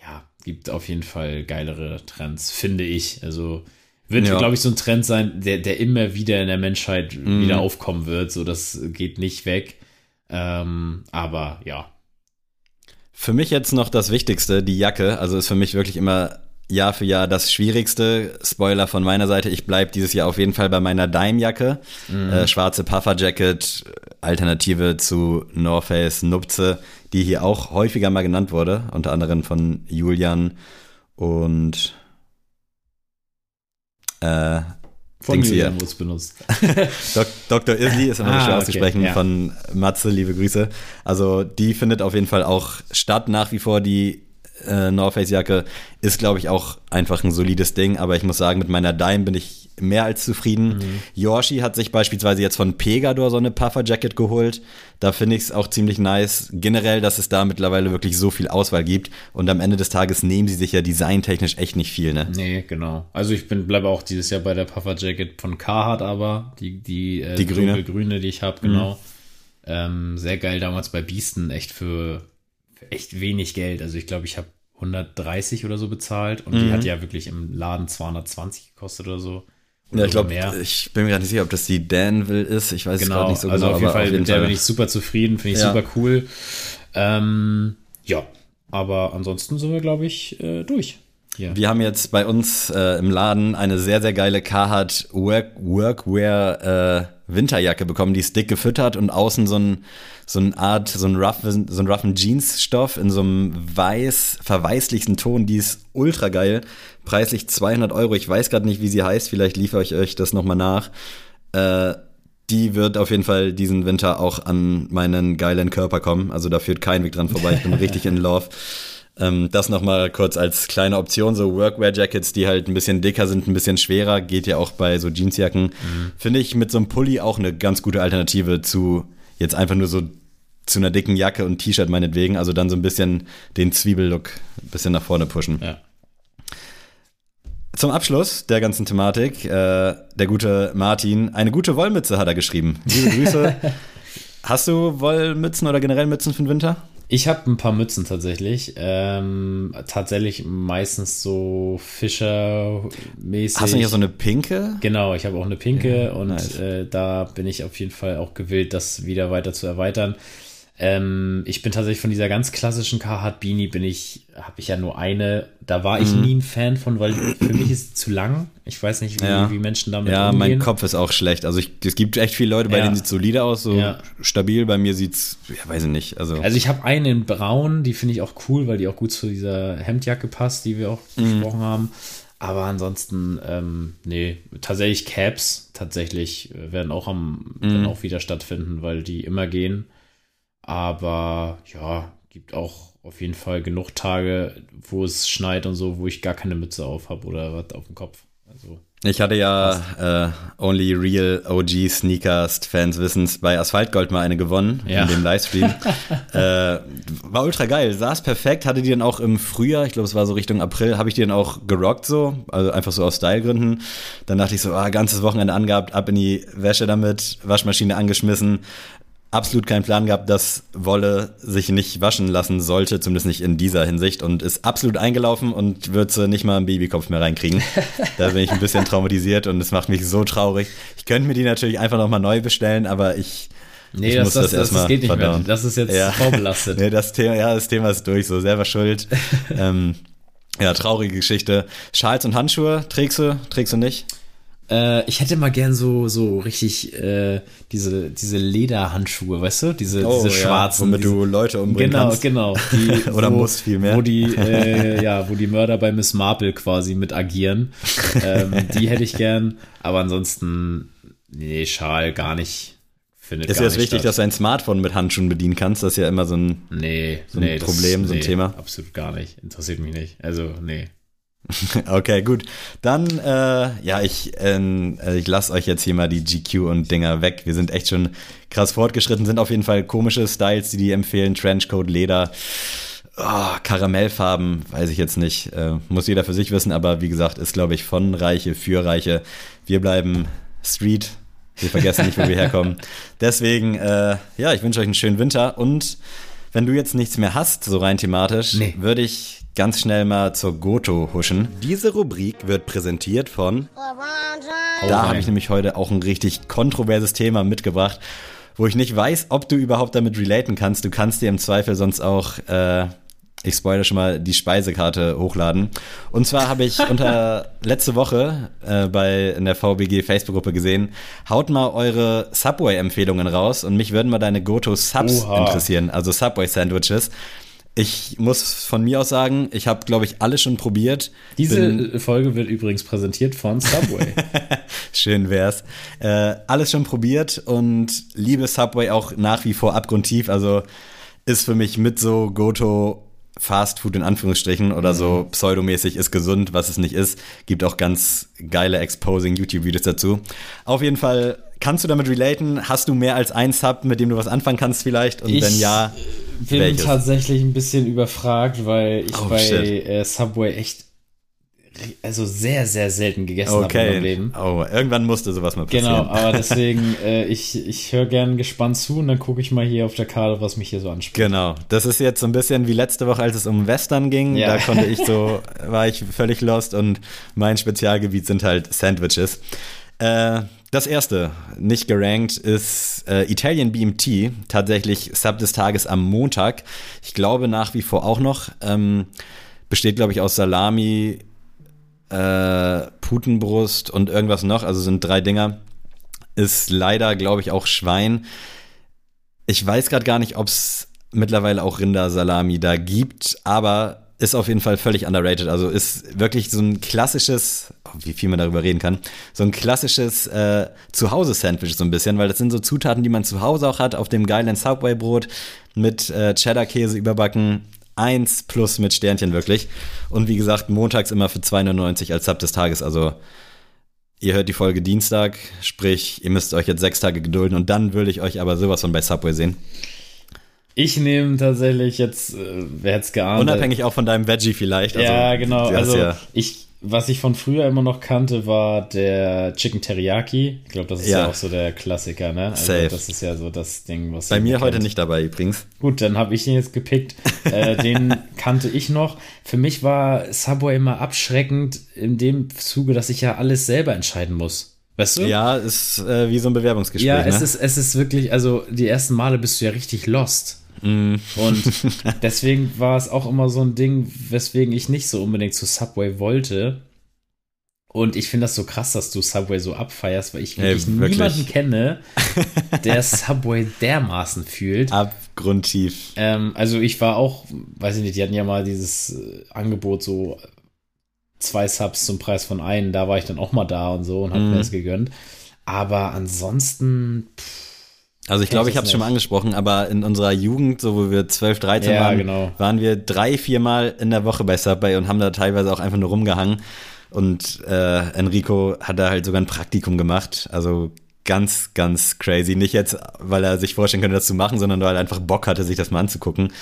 ja, gibt auf jeden Fall geilere Trends, finde ich. Also wird, Ja. glaube ich, so ein Trend sein, der, der immer wieder in der Menschheit Mhm. wieder aufkommen wird. So, das geht nicht weg. Ähm, aber ja, Für mich jetzt noch das Wichtigste, die Jacke. Also ist für mich wirklich immer Jahr für Jahr das Schwierigste. Spoiler von meiner Seite, ich bleib dieses Jahr auf jeden Fall bei meiner Dime-Jacke. Äh, schwarze Puffer-Jacket, Alternative zu North Face Nupze, die hier auch häufiger mal genannt wurde, unter anderem von Julian und äh, von Dings Julian wurde es benutzt. Dok Dr. Isli ist immer Ah, schwer okay, auszusprechen ja. von Matze, liebe Grüße. Also die findet auf jeden Fall auch statt nach wie vor. Die äh, North Face Jacke ist, glaube ich, auch einfach ein solides Ding. Aber ich muss sagen, mit meiner Dime bin ich mehr als zufrieden. Mhm. Yoshi hat sich beispielsweise jetzt von Pegador so eine Puffer Jacket geholt. Da finde ich es auch ziemlich nice. Generell, dass es da mittlerweile wirklich so viel Auswahl gibt. Und am Ende des Tages nehmen sie sich ja designtechnisch echt nicht viel, ne? Nee, genau. Also ich bin bleibe auch dieses Jahr bei der Puffer Jacket von Carhartt, aber die die äh, Die grüne. Mhm. grüne, die ich habe, genau. Ähm, sehr geil damals bei Beasten, echt für echt wenig Geld. Also ich glaube, ich habe 130 oder so bezahlt und die Mhm. hat ja wirklich im Laden 220 gekostet oder so. Ja, ich glaube, mehr. ich bin mir gerade nicht sicher, ob das die Danville ist. Ich weiß es Genau, gerade nicht so also genau. auf jeden Fall, mit der bin ich super zufrieden, finde ich Ja. super cool. Ähm, ja, aber ansonsten sind wir, glaube ich, äh, durch. Hier. Wir haben jetzt bei uns äh, im Laden eine sehr, sehr geile Carhartt Work Workwear äh, Winterjacke bekommen. Die ist dick gefüttert und außen so ein so eine Art, so ein rough, so ein roughen Jeansstoff in so einem weiß, verweißlichsten Ton. Die ist ultra geil. Preislich 200 Euro. Ich weiß gerade nicht, wie sie heißt. Vielleicht liefere ich euch das nochmal nach. Äh, die wird auf jeden Fall diesen Winter auch an meinen geilen Körper kommen. Also da führt kein Weg dran vorbei. Ich bin richtig in Love. Ähm, das nochmal kurz als kleine Option, so Workwear-Jackets, die halt ein bisschen dicker sind, ein bisschen schwerer, geht ja auch bei so Jeansjacken. Finde ich mit so einem Pulli auch eine ganz gute Alternative zu jetzt einfach nur so zu einer dicken Jacke und T-Shirt meinetwegen. Also dann so ein bisschen den Zwiebellook ein bisschen nach vorne pushen. Ja. zum Abschluss der ganzen Thematik, äh, der gute Martin, eine gute Wollmütze hat er geschrieben. Liebe Grüße. Hast du Wollmützen oder generell Mützen für den Winter? Ich habe ein paar Mützen tatsächlich. Ähm, tatsächlich meistens so Fischer-mäßig. Hast du nicht auch so eine pinke? Genau, ich habe auch eine pinke Ja, und nice. äh, da bin ich auf jeden Fall auch gewillt, das wieder weiter zu erweitern. Ähm, ich bin tatsächlich von dieser ganz klassischen Carhartt Beanie bin ich, habe ich ja nur eine. Da war Mhm. ich nie ein Fan von, weil für mich ist es zu lang. Ich weiß nicht, wie, Ja. wie Menschen damit Ja, umgehen. mein Kopf ist auch schlecht. Also ich, es gibt echt viele Leute, bei Ja. denen sieht solide aus, so Ja. stabil. Bei mir sieht's, ja, weiß ich nicht. Also, Also ich habe eine in Braun, die finde ich auch cool, weil die auch gut zu dieser Hemdjacke passt, die wir auch Mhm. besprochen haben. Aber ansonsten, ähm, nee, tatsächlich Caps tatsächlich äh, werden auch am Mhm. werden auch wieder stattfinden, weil die immer gehen. Aber ja, gibt auch auf jeden Fall genug Tage, wo es schneit und so, wo ich gar keine Mütze auf habe oder was auf dem Kopf. Also ich hatte ja äh, Only Real OG Sneakers Fans Wissens bei Asphaltgold mal eine gewonnen Ja. in dem Livestream. äh, war ultra geil, saß perfekt, hatte die dann auch im Frühjahr, ich glaube es war so Richtung April, habe ich die dann auch gerockt so, also einfach so aus Stylegründen. Dann dachte ich so, ah, ganzes Wochenende angehabt, ab in die Wäsche damit, Waschmaschine angeschmissen. Absolut keinen Plan gehabt, dass Wolle sich nicht waschen lassen sollte, zumindest nicht in dieser Hinsicht und ist absolut eingelaufen und wird sie nicht mal einen Babykopf mehr reinkriegen. da bin ich ein bisschen traumatisiert und es macht mich so traurig. Ich könnte mir die natürlich einfach nochmal neu bestellen, aber ich, nee, ich das, muss das, das, das, erstmal geht nicht verdauen. mehr. Das ist jetzt Ja. vorbelastet. Nee, das Thema, ja, das Thema ist durch, so selber schuld. ähm, ja, traurige Geschichte. Schals und Handschuhe trägst du, trägst du nicht? Äh, ich hätte mal gern so, so richtig äh, diese, diese Lederhandschuhe, weißt du? Diese, diese schwarzen. Oh, Womit diese, du Leute umbringen Genau, kannst. genau. Die, Oder musst vielmehr. Wo die, äh, ja, wo die Mörder bei Miss Marple quasi mit agieren. ähm, die hätte ich gern. Aber ansonsten, nee, Schal gar nicht. Findet Ist jetzt wichtig, dass du ein Smartphone mit Handschuhen bedienen kannst. Das ist ja immer so ein. Nee, so ein nee, das- Problem, so ein nee, Thema? Absolut gar nicht. Interessiert mich nicht. Also, nee. Okay, gut. Dann, äh, ja, ich, äh, ich lasse euch jetzt hier mal die GQ und Dinger weg. Wir sind echt schon krass fortgeschritten, sind auf jeden Fall komische Styles, die die empfehlen. Trenchcoat, Leder, oh, Karamellfarben, weiß ich jetzt nicht. Äh, muss jeder für sich wissen, aber wie gesagt, ist, glaube ich, von Reiche für Reiche. Wir bleiben Street. Wir vergessen nicht, wo wir herkommen. Deswegen, äh, ja, ich wünsche euch einen schönen Winter und wenn du jetzt nichts mehr hast, so rein thematisch, Nee. würde ich ganz schnell mal zur Goto huschen. Diese Rubrik wird präsentiert von. Da habe ich nämlich heute auch ein richtig kontroverses Thema mitgebracht, wo ich nicht weiß, ob du überhaupt damit relaten kannst. Du kannst dir im Zweifel sonst auch, äh, ich spoilere schon mal, die Speisekarte hochladen. Und zwar habe ich unter letzte Woche äh, bei in der VBG Facebook-Gruppe gesehen, haut mal eure Subway-Empfehlungen raus und mich würden mal deine Goto-Subs Oha. interessieren, also Subway-Sandwiches. Ich muss von mir aus sagen, ich habe, glaube ich, alle schon probiert. Diese Bin- Folge wird übrigens präsentiert von Subway. Schön wär's. Äh, alles schon probiert und liebe Subway auch nach wie vor abgrundtief. Also ist für mich mit so Goto Fast Food in Anführungsstrichen oder so pseudomäßig ist gesund, was es nicht ist. Gibt auch ganz geile Exposing YouTube-Videos dazu. Auf jeden Fall kannst du damit relaten. Hast du mehr als ein Sub, mit dem du was anfangen kannst vielleicht? Und Ich wenn ja, bin welches? tatsächlich ein bisschen überfragt, weil ich Oh, bei shit. äh, Subway echt also sehr, sehr selten gegessen habe in meinem Okay. Leben. Oh, irgendwann musste sowas mal passieren. Genau, aber deswegen, äh, ich, ich höre gern gespannt zu und dann gucke ich mal hier auf der Karte, was mich hier so anspricht. Genau, das ist jetzt so ein bisschen wie letzte Woche, als es um Western ging. Ja. Da konnte ich so, war ich völlig lost und mein Spezialgebiet sind halt Sandwiches. Äh, das erste, nicht gerankt, ist äh, Italian BMT, tatsächlich Sub des Tages am Montag. Ich glaube nach wie vor auch noch. Ähm, besteht, glaube ich, aus Salami, äh, Putenbrust und irgendwas noch. Also sind drei Dinger. Ist leider, glaube ich, auch Schwein. Ich weiß gerade gar nicht, ob es mittlerweile auch Rindersalami da gibt, aber ist auf jeden Fall völlig underrated. Also ist wirklich so ein klassisches, wie viel man darüber reden kann, so ein klassisches äh, Zuhause-Sandwich so ein bisschen, weil das sind so Zutaten, die man zu Hause auch hat, auf dem geilen Subway-Brot mit äh, Cheddar-Käse überbacken. Eins plus mit Sternchen wirklich. Und wie gesagt, montags immer für 2,99 als Sub des Tages. Also ihr hört die Folge Dienstag, sprich, ihr müsst euch jetzt sechs Tage gedulden und dann würde ich euch aber sowas von bei Subway sehen. Ich nehme tatsächlich jetzt, äh, wer hätte es geahnt? Unabhängig auch von deinem Veggie vielleicht. Also, ja, genau. Also ja, ich was ich von früher immer noch kannte, war der Chicken Teriyaki. Ich glaube, das ist ja. ja. auch so der Klassiker, ne? Also Safe. Das ist ja so das Ding, was Bei mir kennt. heute nicht dabei übrigens. Gut, dann habe ich den jetzt gepickt. äh, den kannte ich noch. Für mich war Subway immer abschreckend in dem Zuge, dass ich ja alles selber entscheiden muss. Weißt du? Ja, ist äh, wie so ein Bewerbungsgespräch. Ja, es, ne? ist, es ist wirklich, also die ersten Male bist du ja richtig lost. Mm. Und deswegen war es auch immer so ein Ding, weswegen ich nicht so unbedingt zu Subway wollte. Und ich finde das so krass, dass du Subway so abfeierst, weil ich wirklich, hey, wirklich? niemanden kenne, der Subway dermaßen fühlt. Abgrundtief. Ähm, also ich war auch, weiß ich nicht, die hatten ja mal dieses äh, Angebot so zwei Subs zum Preis von einem. Da war ich dann auch mal da und so und habe mm. mir das gegönnt. Aber ansonsten. Pff, also ich glaube, ich habe es schon mal angesprochen, aber in unserer Jugend, so wo wir 12, 13 ja, waren, genau. waren wir drei, vier Mal in der Woche bei Subway und haben da teilweise auch einfach nur rumgehangen. Und äh, Enrico hat da halt sogar ein Praktikum gemacht. Also ganz, ganz crazy. Nicht jetzt, weil er sich vorstellen könnte, das zu machen, sondern weil er einfach Bock hatte, sich das mal anzugucken.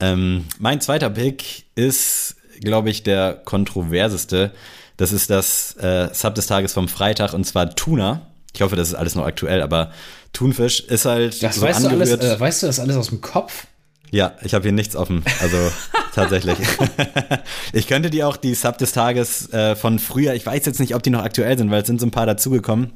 Ähm, mein zweiter Pick ist, glaube ich, der kontroverseste. Das ist das äh, Sub des Tages vom Freitag und zwar Tuna. Ich hoffe, das ist alles noch aktuell, aber Thunfisch ist halt das so weißt angerührt. Du alles, äh, weißt du das alles aus dem Kopf? Ja, ich habe hier nichts offen. Also tatsächlich. ich könnte dir auch die Sub des Tages äh, von früher, ich weiß jetzt nicht, ob die noch aktuell sind, weil es sind so ein paar dazugekommen.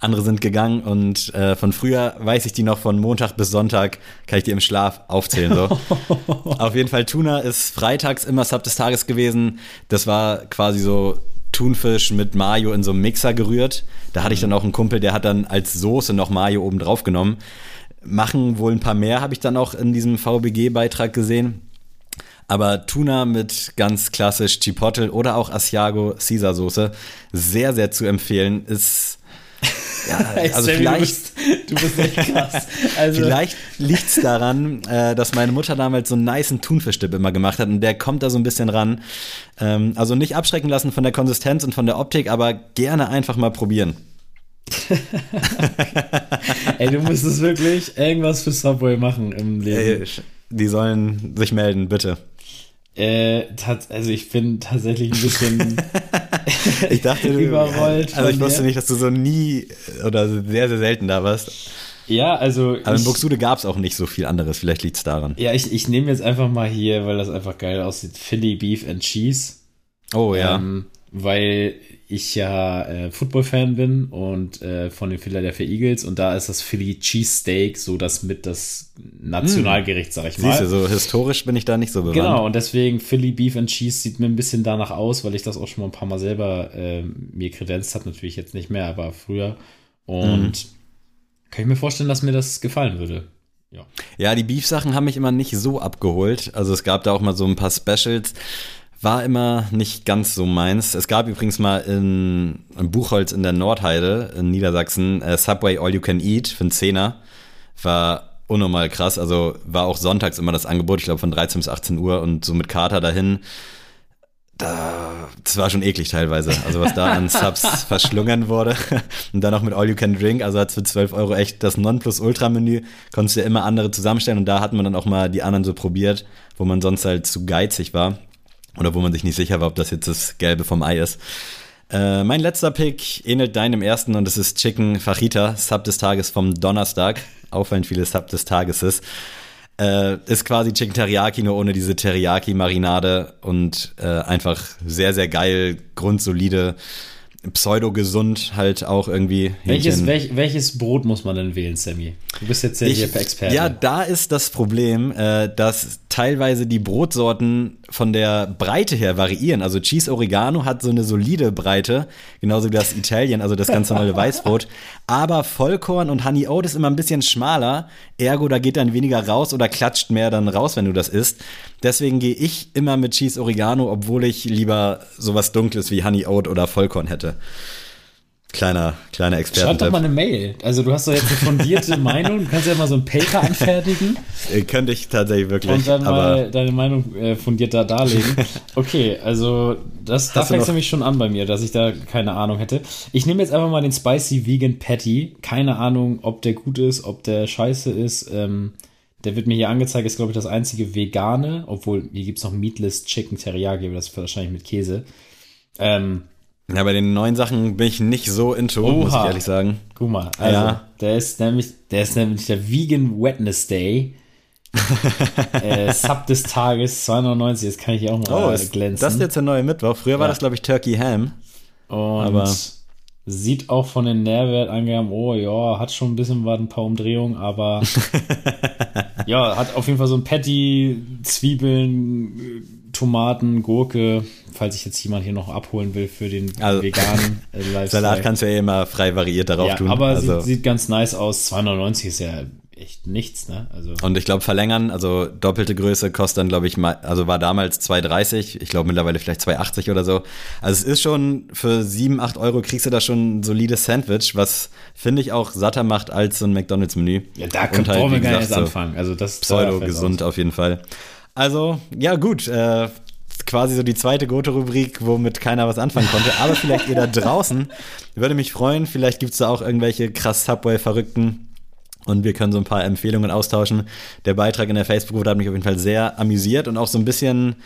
Andere sind gegangen und äh, von früher weiß ich die noch von Montag bis Sonntag, kann ich die im Schlaf aufzählen. So. Auf jeden Fall, Tuna ist freitags immer Sub des Tages gewesen. Das war quasi so Thunfisch mit Mayo in so einem Mixer gerührt. Da hatte ich dann auch einen Kumpel, der hat dann als Soße noch Mayo oben drauf genommen. Machen wohl ein paar mehr, habe ich dann auch in diesem VBG-Beitrag gesehen. Aber Tuna mit ganz klassisch Chipotle oder auch Asiago Caesar Soße sehr, sehr zu empfehlen. Ist ja, also vielleicht, du bist, echt krass. Also. Vielleicht liegt es daran, äh, dass meine Mutter damals so einen niceen Thunfischdip immer gemacht hat und der kommt da so ein bisschen ran. Ähm, also nicht abschrecken lassen von der Konsistenz und von der Optik, aber gerne einfach mal probieren. Ey, du musstest wirklich irgendwas für Subway machen im Leben. Ey, die sollen sich melden, bitte. Äh, also ich bin tatsächlich ein bisschen ich dachte, überrollt. Also ich wusste nicht, dass du so nie oder sehr, sehr selten da warst. Ja, also. Aber in Buxude gab es auch nicht so viel anderes. Vielleicht liegt es daran. Ja, ich, ich nehme jetzt einfach mal hier, weil das einfach geil aussieht, Philly Beef and Cheese. Oh ja. Ähm, weil ich ja äh, Football-Fan bin und äh, von den Philadelphia Eagles und da ist das Philly Cheesesteak so das mit das Nationalgericht, sag ich mal. Siehst du, so historisch bin ich da nicht so bewandt. Genau, und deswegen Philly Beef and Cheese sieht mir ein bisschen danach aus, weil ich das auch schon mal ein paar Mal selber äh, mir kredenzt habe, natürlich jetzt nicht mehr, aber früher. Und mhm. kann ich mir vorstellen, dass mir das gefallen würde. Ja, ja die Beef-Sachen haben mich immer nicht so abgeholt. Also es gab da auch mal so ein paar Specials war immer nicht ganz so meins. Es gab übrigens mal in, in Buchholz in der Nordheide in Niedersachsen äh, Subway All You Can Eat für einen Zehner. War unnormal krass. Also war auch sonntags immer das Angebot, ich glaube von 13 bis 18 Uhr und so mit Kater dahin. Da, das war schon eklig teilweise. Also was da an Subs verschlungen wurde. Und dann auch mit All You Can Drink. Also hat für 12 Euro echt das Nonplus-Ultra-Menü. Konntest du ja immer andere zusammenstellen. Und da hat man dann auch mal die anderen so probiert, wo man sonst halt zu geizig war. Oder wo man sich nicht sicher war, ob das jetzt das Gelbe vom Ei ist. Äh, mein letzter Pick ähnelt deinem ersten und es ist Chicken Fajita, Sub des Tages vom Donnerstag. Auffallend viele Sub des Tages ist. Äh, ist quasi Chicken Teriyaki, nur ohne diese Teriyaki-Marinade und äh, einfach sehr, sehr geil, grundsolide pseudo-gesund halt auch irgendwie. Welches, welch, welches Brot muss man denn wählen, Sammy? Du bist jetzt ja ich, hier Experte. Ja, da ist das Problem, äh, dass teilweise die Brotsorten von der Breite her variieren. Also Cheese Oregano hat so eine solide Breite, genauso wie das Italien, also das ganz normale Weißbrot. Aber Vollkorn und Honey Oat ist immer ein bisschen schmaler. Ergo, da geht dann weniger raus oder klatscht mehr dann raus, wenn du das isst. Deswegen gehe ich immer mit Cheese Oregano, obwohl ich lieber sowas Dunkles wie Honey Oat oder Vollkorn hätte. Kleiner, kleiner Experte. Schreib doch mal eine Mail. Also du hast doch jetzt eine fundierte Meinung. Du kannst ja mal so ein Paper anfertigen. Äh, könnte ich tatsächlich wirklich. Und dann mal deine Meinung äh, fundiert da darlegen. Okay, also das, da fängt es nämlich schon an bei mir, dass ich da keine Ahnung hätte. Ich nehme jetzt einfach mal den Spicy Vegan Patty. Keine Ahnung, ob der gut ist, ob der scheiße ist. Ähm, der wird mir hier angezeigt, ist glaube ich das einzige vegane, obwohl hier gibt es noch Meatless Chicken Teriyaki, aber das ist wahrscheinlich mit Käse. Ähm, Ja, bei den neuen Sachen bin ich nicht so into, muss ich Oha. ehrlich sagen. guck mal, also, Ja. der ist nämlich, der ist nämlich der Vegan Wetness Day. äh, Sub des Tages 290, jetzt kann ich auch mal Oh, ist glänzen. das ist jetzt der neue Mittwoch? Früher war Ja. das, glaube ich, Turkey Ham. Und Aber- sieht auch von den Nährwertangaben, oh ja, hat schon ein bisschen was, ein paar Umdrehungen, aber ja, hat auf jeden Fall so ein Patty, Zwiebeln, Tomaten, Gurke, falls ich jetzt jemand hier noch abholen will für den Also, veganen äh, Lifestyle. Salat kannst du ja immer frei variiert darauf ja, tun. aber also, sieht, sieht ganz nice aus. 290 ist ja echt nichts, ne? Also und ich glaube, verlängern, also doppelte Größe kostet dann, glaube ich, mal, also war damals 2,30, ich glaube mittlerweile vielleicht 2,80 oder so. Also es ist schon, für 7, 8 Euro kriegst du da schon ein solides Sandwich, was finde ich auch satter macht als so ein McDonalds-Menü. ja, da können, halt, wir gar nicht so anfangen. Also das Pseudo-gesund auf jeden Fall. Also, ja gut, äh, quasi so die zweite Goto-Rubrik, womit keiner was anfangen konnte. Aber vielleicht ihr da draußen, würde mich freuen. Vielleicht gibt es da auch irgendwelche krass Subway-Verrückten. Und wir können so ein paar Empfehlungen austauschen. Der Beitrag in der Facebook-Gruppe hat mich auf jeden Fall sehr amüsiert und auch so ein bisschen,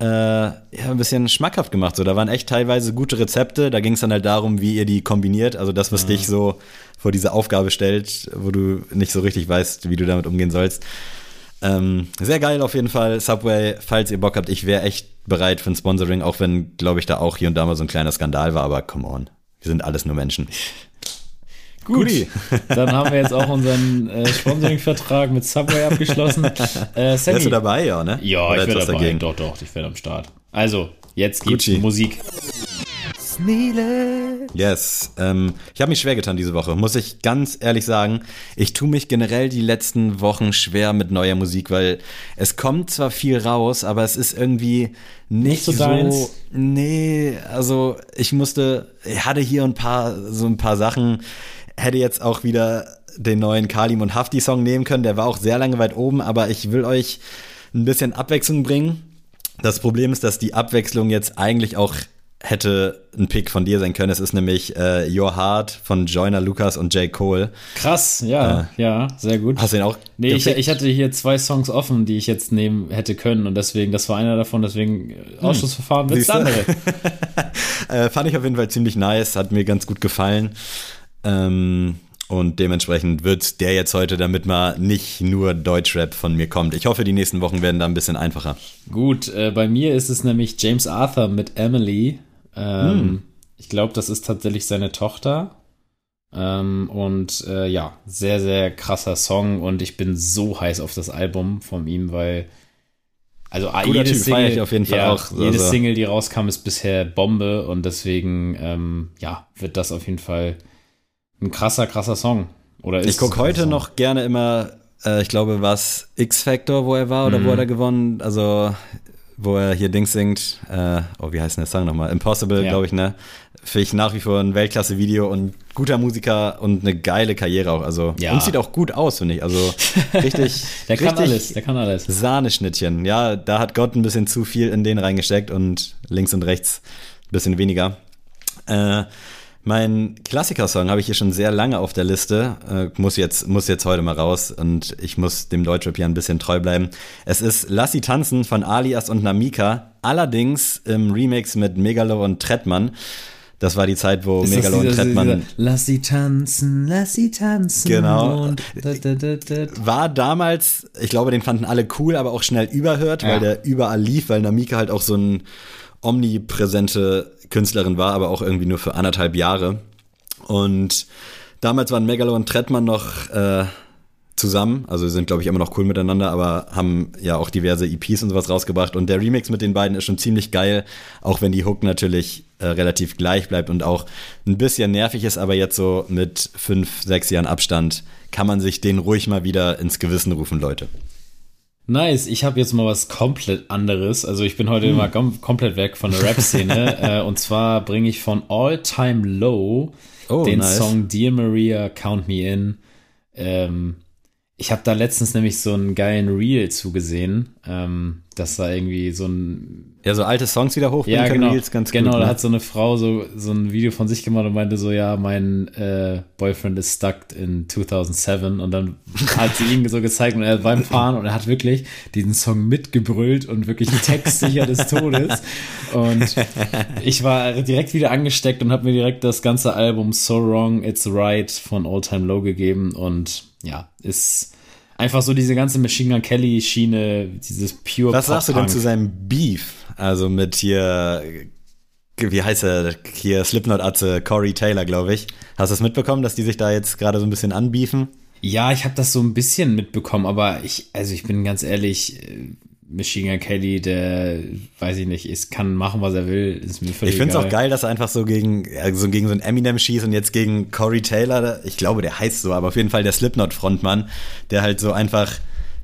äh, ja, ein bisschen schmackhaft gemacht. So, da waren echt teilweise gute Rezepte. Da ging es dann halt darum, wie ihr die kombiniert. Also das, was dich so vor diese Aufgabe stellt, wo du nicht so richtig weißt, wie du damit umgehen sollst. Ähm, sehr geil auf jeden Fall. Subway, falls ihr Bock habt, ich wäre echt bereit für ein Sponsoring, auch wenn, glaube ich, da auch hier und da mal so ein kleiner Skandal war, aber come on. Wir sind alles nur Menschen. Gut, Guti. dann haben wir jetzt auch unseren äh, Sponsoring-Vertrag mit Subway abgeschlossen. Äh, Sammy, Wärst du dabei, ja, ne? Ja, Oder ich was dabei. dagegen? Doch, doch, ich werde am Start. Also, jetzt gibt's Gucci. Musik. Yes. Ähm, ich habe mich schwer getan diese Woche, muss ich ganz ehrlich sagen. Ich tue mich generell die letzten Wochen schwer mit neuer Musik, weil es kommt zwar viel raus, aber es ist irgendwie nicht, Nicht so so. Nee, also ich musste, ich hatte hier ein paar, so ein paar Sachen, hätte jetzt auch wieder den neuen Kalim und Hafti Song nehmen können. Der war auch sehr lange weit oben, aber ich will euch ein bisschen Abwechslung bringen. Das Problem ist, dass die Abwechslung jetzt eigentlich auch hätte ein Pick von dir sein können. Es ist nämlich äh, Your Heart von Joyner Lucas und J. Cole. Krass, ja, ja, sehr gut. Hast du den auch? Nee, ich, ich hatte hier zwei Songs offen, die ich jetzt nehmen hätte können und deswegen, das war einer davon, deswegen äh, Ausschussverfahren wird's Siehste? andere. äh, fand ich auf jeden Fall ziemlich nice, hat mir ganz gut gefallen. Ähm, und dementsprechend wird der jetzt heute, damit mal nicht nur Deutschrap von mir kommt. Ich hoffe, die nächsten Wochen werden da ein bisschen einfacher. Gut, äh, bei mir ist es nämlich James Arthur mit Emily. Ähm, Ich glaube, das ist tatsächlich seine Tochter. Ähm, und äh, ja, sehr, sehr krasser Song und ich bin so heiß auf das Album von ihm, weil also ah, Guter jede Typ, Single, ich auf jeden Fall ja, auch. jede Also- Single, die rauskam, ist bisher Bombe und deswegen ähm, ja, wird das auf jeden Fall ein krasser, krasser Song. Oder ist Ich gucke heute krasser noch gerne immer, äh, ich glaube, was X-Factor, wo er war oder wo er da gewonnen, also wo er hier Dings singt, äh, oh, wie heißt denn der Song nochmal? Impossible, Ja. glaube ich, ne? Finde ich nach wie vor ein Weltklasse-Video und guter Musiker und eine geile Karriere auch. Also, Ja. und sieht auch gut aus, finde ich. Also, richtig, Der kann richtig alles, der kann alles. Sahneschnittchen. Ja, da hat Gott ein bisschen zu viel in den reingesteckt und links und rechts ein bisschen weniger. Äh, mein Klassikersong habe ich hier schon sehr lange auf der Liste. Äh, muss, jetzt, muss jetzt heute mal raus und ich muss dem Deutschrap hier ein bisschen treu bleiben. Es ist Lass sie tanzen von Alias und Namika. Allerdings im Remix mit Megalo und Trettmann. Das war die Zeit, wo Ist Megalo und Trettmann. Lass sie tanzen, lass sie tanzen. Genau. Da, da, da, da. war damals, ich glaube, den fanden alle cool, aber auch schnell überhört, Ja. weil der überall lief, weil Namika halt auch so ein omnipräsente Künstlerin war, aber auch irgendwie nur für anderthalb Jahre. Und damals waren Megalo und Trettmann noch äh, zusammen, also sind, glaube ich, immer noch cool miteinander, aber haben ja auch diverse EPs und sowas rausgebracht. Und der Remix mit den beiden ist schon ziemlich geil, auch wenn die Hook natürlich äh, relativ gleich bleibt und auch ein bisschen nervig ist, aber jetzt so mit fünf, sechs Jahren Abstand kann man sich den ruhig mal wieder ins Gewissen rufen, Leute. Nice, ich habe jetzt mal was komplett anderes. Also ich bin heute Hm. mal kom komplett weg von der Rap-Szene. äh, und zwar bringe ich von All Time Low Oh, den nice. Song Dear Maria, Count Me In. Ähm, ich habe da letztens nämlich so einen geilen Reel zugesehen. ähm, dass da irgendwie so ein ja, so alte Songs wieder hochbringen ja, genau, Reels ganz genau, gut. da ne? hat so eine Frau so, so ein Video von sich gemacht und meinte so, ja, mein äh, Boyfriend is stuck in 2007 und dann hat sie ihn so gezeigt und er war beim Fahren und er hat wirklich diesen Song mitgebrüllt und wirklich textsicher des Todes und ich war direkt wieder angesteckt und habe mir direkt das ganze Album So Wrong, It's Right von All Time Low gegeben und ja, ist einfach so diese ganze Machine Gun Kelly Schiene, dieses pure Was sagst du denn zu seinem Beef? Also mit hier, wie heißt er, hier Slipknot-Atze, Corey Taylor, glaube ich. Hast du es mitbekommen, dass die sich da jetzt gerade so ein bisschen anbeefen? Ja, ich habe das so ein bisschen mitbekommen, aber ich, also ich bin ganz ehrlich, äh, Machine Gun Kelly, der, weiß ich nicht, ist, kann machen, was er will, ist mir völlig Ich finde es auch geil, dass er einfach so gegen, ja, so gegen so einen Eminem schießt und jetzt gegen Corey Taylor, ich glaube, der heißt so, aber auf jeden Fall der Slipknot-Frontmann, der halt so einfach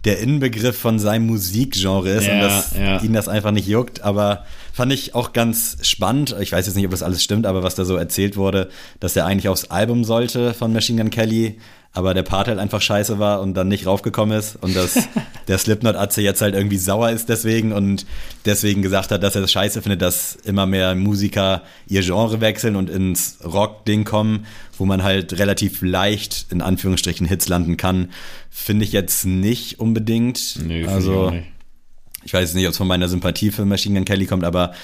der Inbegriff von seinem Musikgenre ist und Ja, dass ja. ihn das einfach nicht juckt, aber fand ich auch ganz spannend. Ich weiß jetzt nicht, ob das alles stimmt, aber was da so erzählt wurde, dass er eigentlich aufs Album sollte von Machine Gun Kelly, aber der Part halt einfach scheiße war und dann nicht raufgekommen ist und dass der Slipknot-Atze jetzt halt irgendwie sauer ist deswegen und deswegen gesagt hat, dass er das scheiße findet, dass immer mehr Musiker ihr Genre wechseln und ins Rock-Ding kommen, wo man halt relativ leicht in Anführungsstrichen Hits landen kann, finde ich jetzt nicht unbedingt. Ich also auch nicht. ich weiß nicht, ob es von meiner Sympathie für Machine Gun Kelly kommt, aber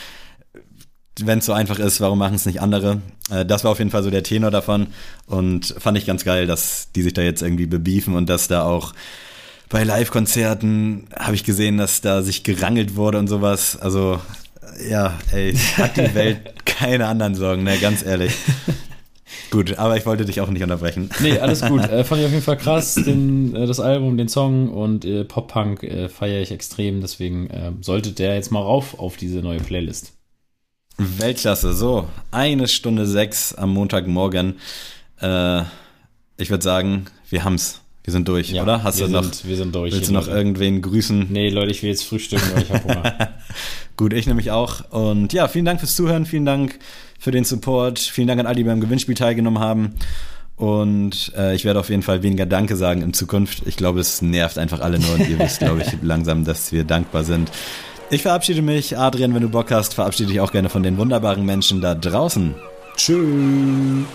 wenn es so einfach ist, warum machen es nicht andere? Äh, das war auf jeden Fall so der Tenor davon und fand ich ganz geil, dass die sich da jetzt irgendwie bebiefen und dass da auch bei Live-Konzerten habe ich gesehen, dass da sich gerangelt wurde und sowas. Also ja, ey, hat die Welt keine anderen Sorgen, ne, ganz ehrlich. Gut, aber ich wollte dich auch nicht unterbrechen. Nee, alles gut. Äh, fand ich auf jeden Fall krass, den, äh, das Album, den Song und äh, Pop-Punk äh, feiere ich extrem, deswegen äh, sollte der jetzt mal rauf auf diese neue Playlist. Weltklasse, so, eine Stunde sechs am Montagmorgen. Äh, ich würde sagen, wir haben's. Wir sind durch, Ja, oder? Hast wir du noch, sind, wir sind durch. willst du noch Leute. irgendwen grüßen? Nee, Leute, ich will jetzt frühstücken, weil ich habe Hunger. Gut, ich nämlich auch. Und ja, vielen Dank fürs Zuhören, vielen Dank für den Support, vielen Dank an alle, die beim Gewinnspiel teilgenommen haben. Und äh, ich werde auf jeden Fall weniger Danke sagen in Zukunft. Ich glaube, es nervt einfach alle nur und ihr wisst, glaube ich, langsam, dass wir dankbar sind. Ich verabschiede mich. Adrian, wenn du Bock hast, verabschiede dich auch gerne von den wunderbaren Menschen da draußen. Tschüss.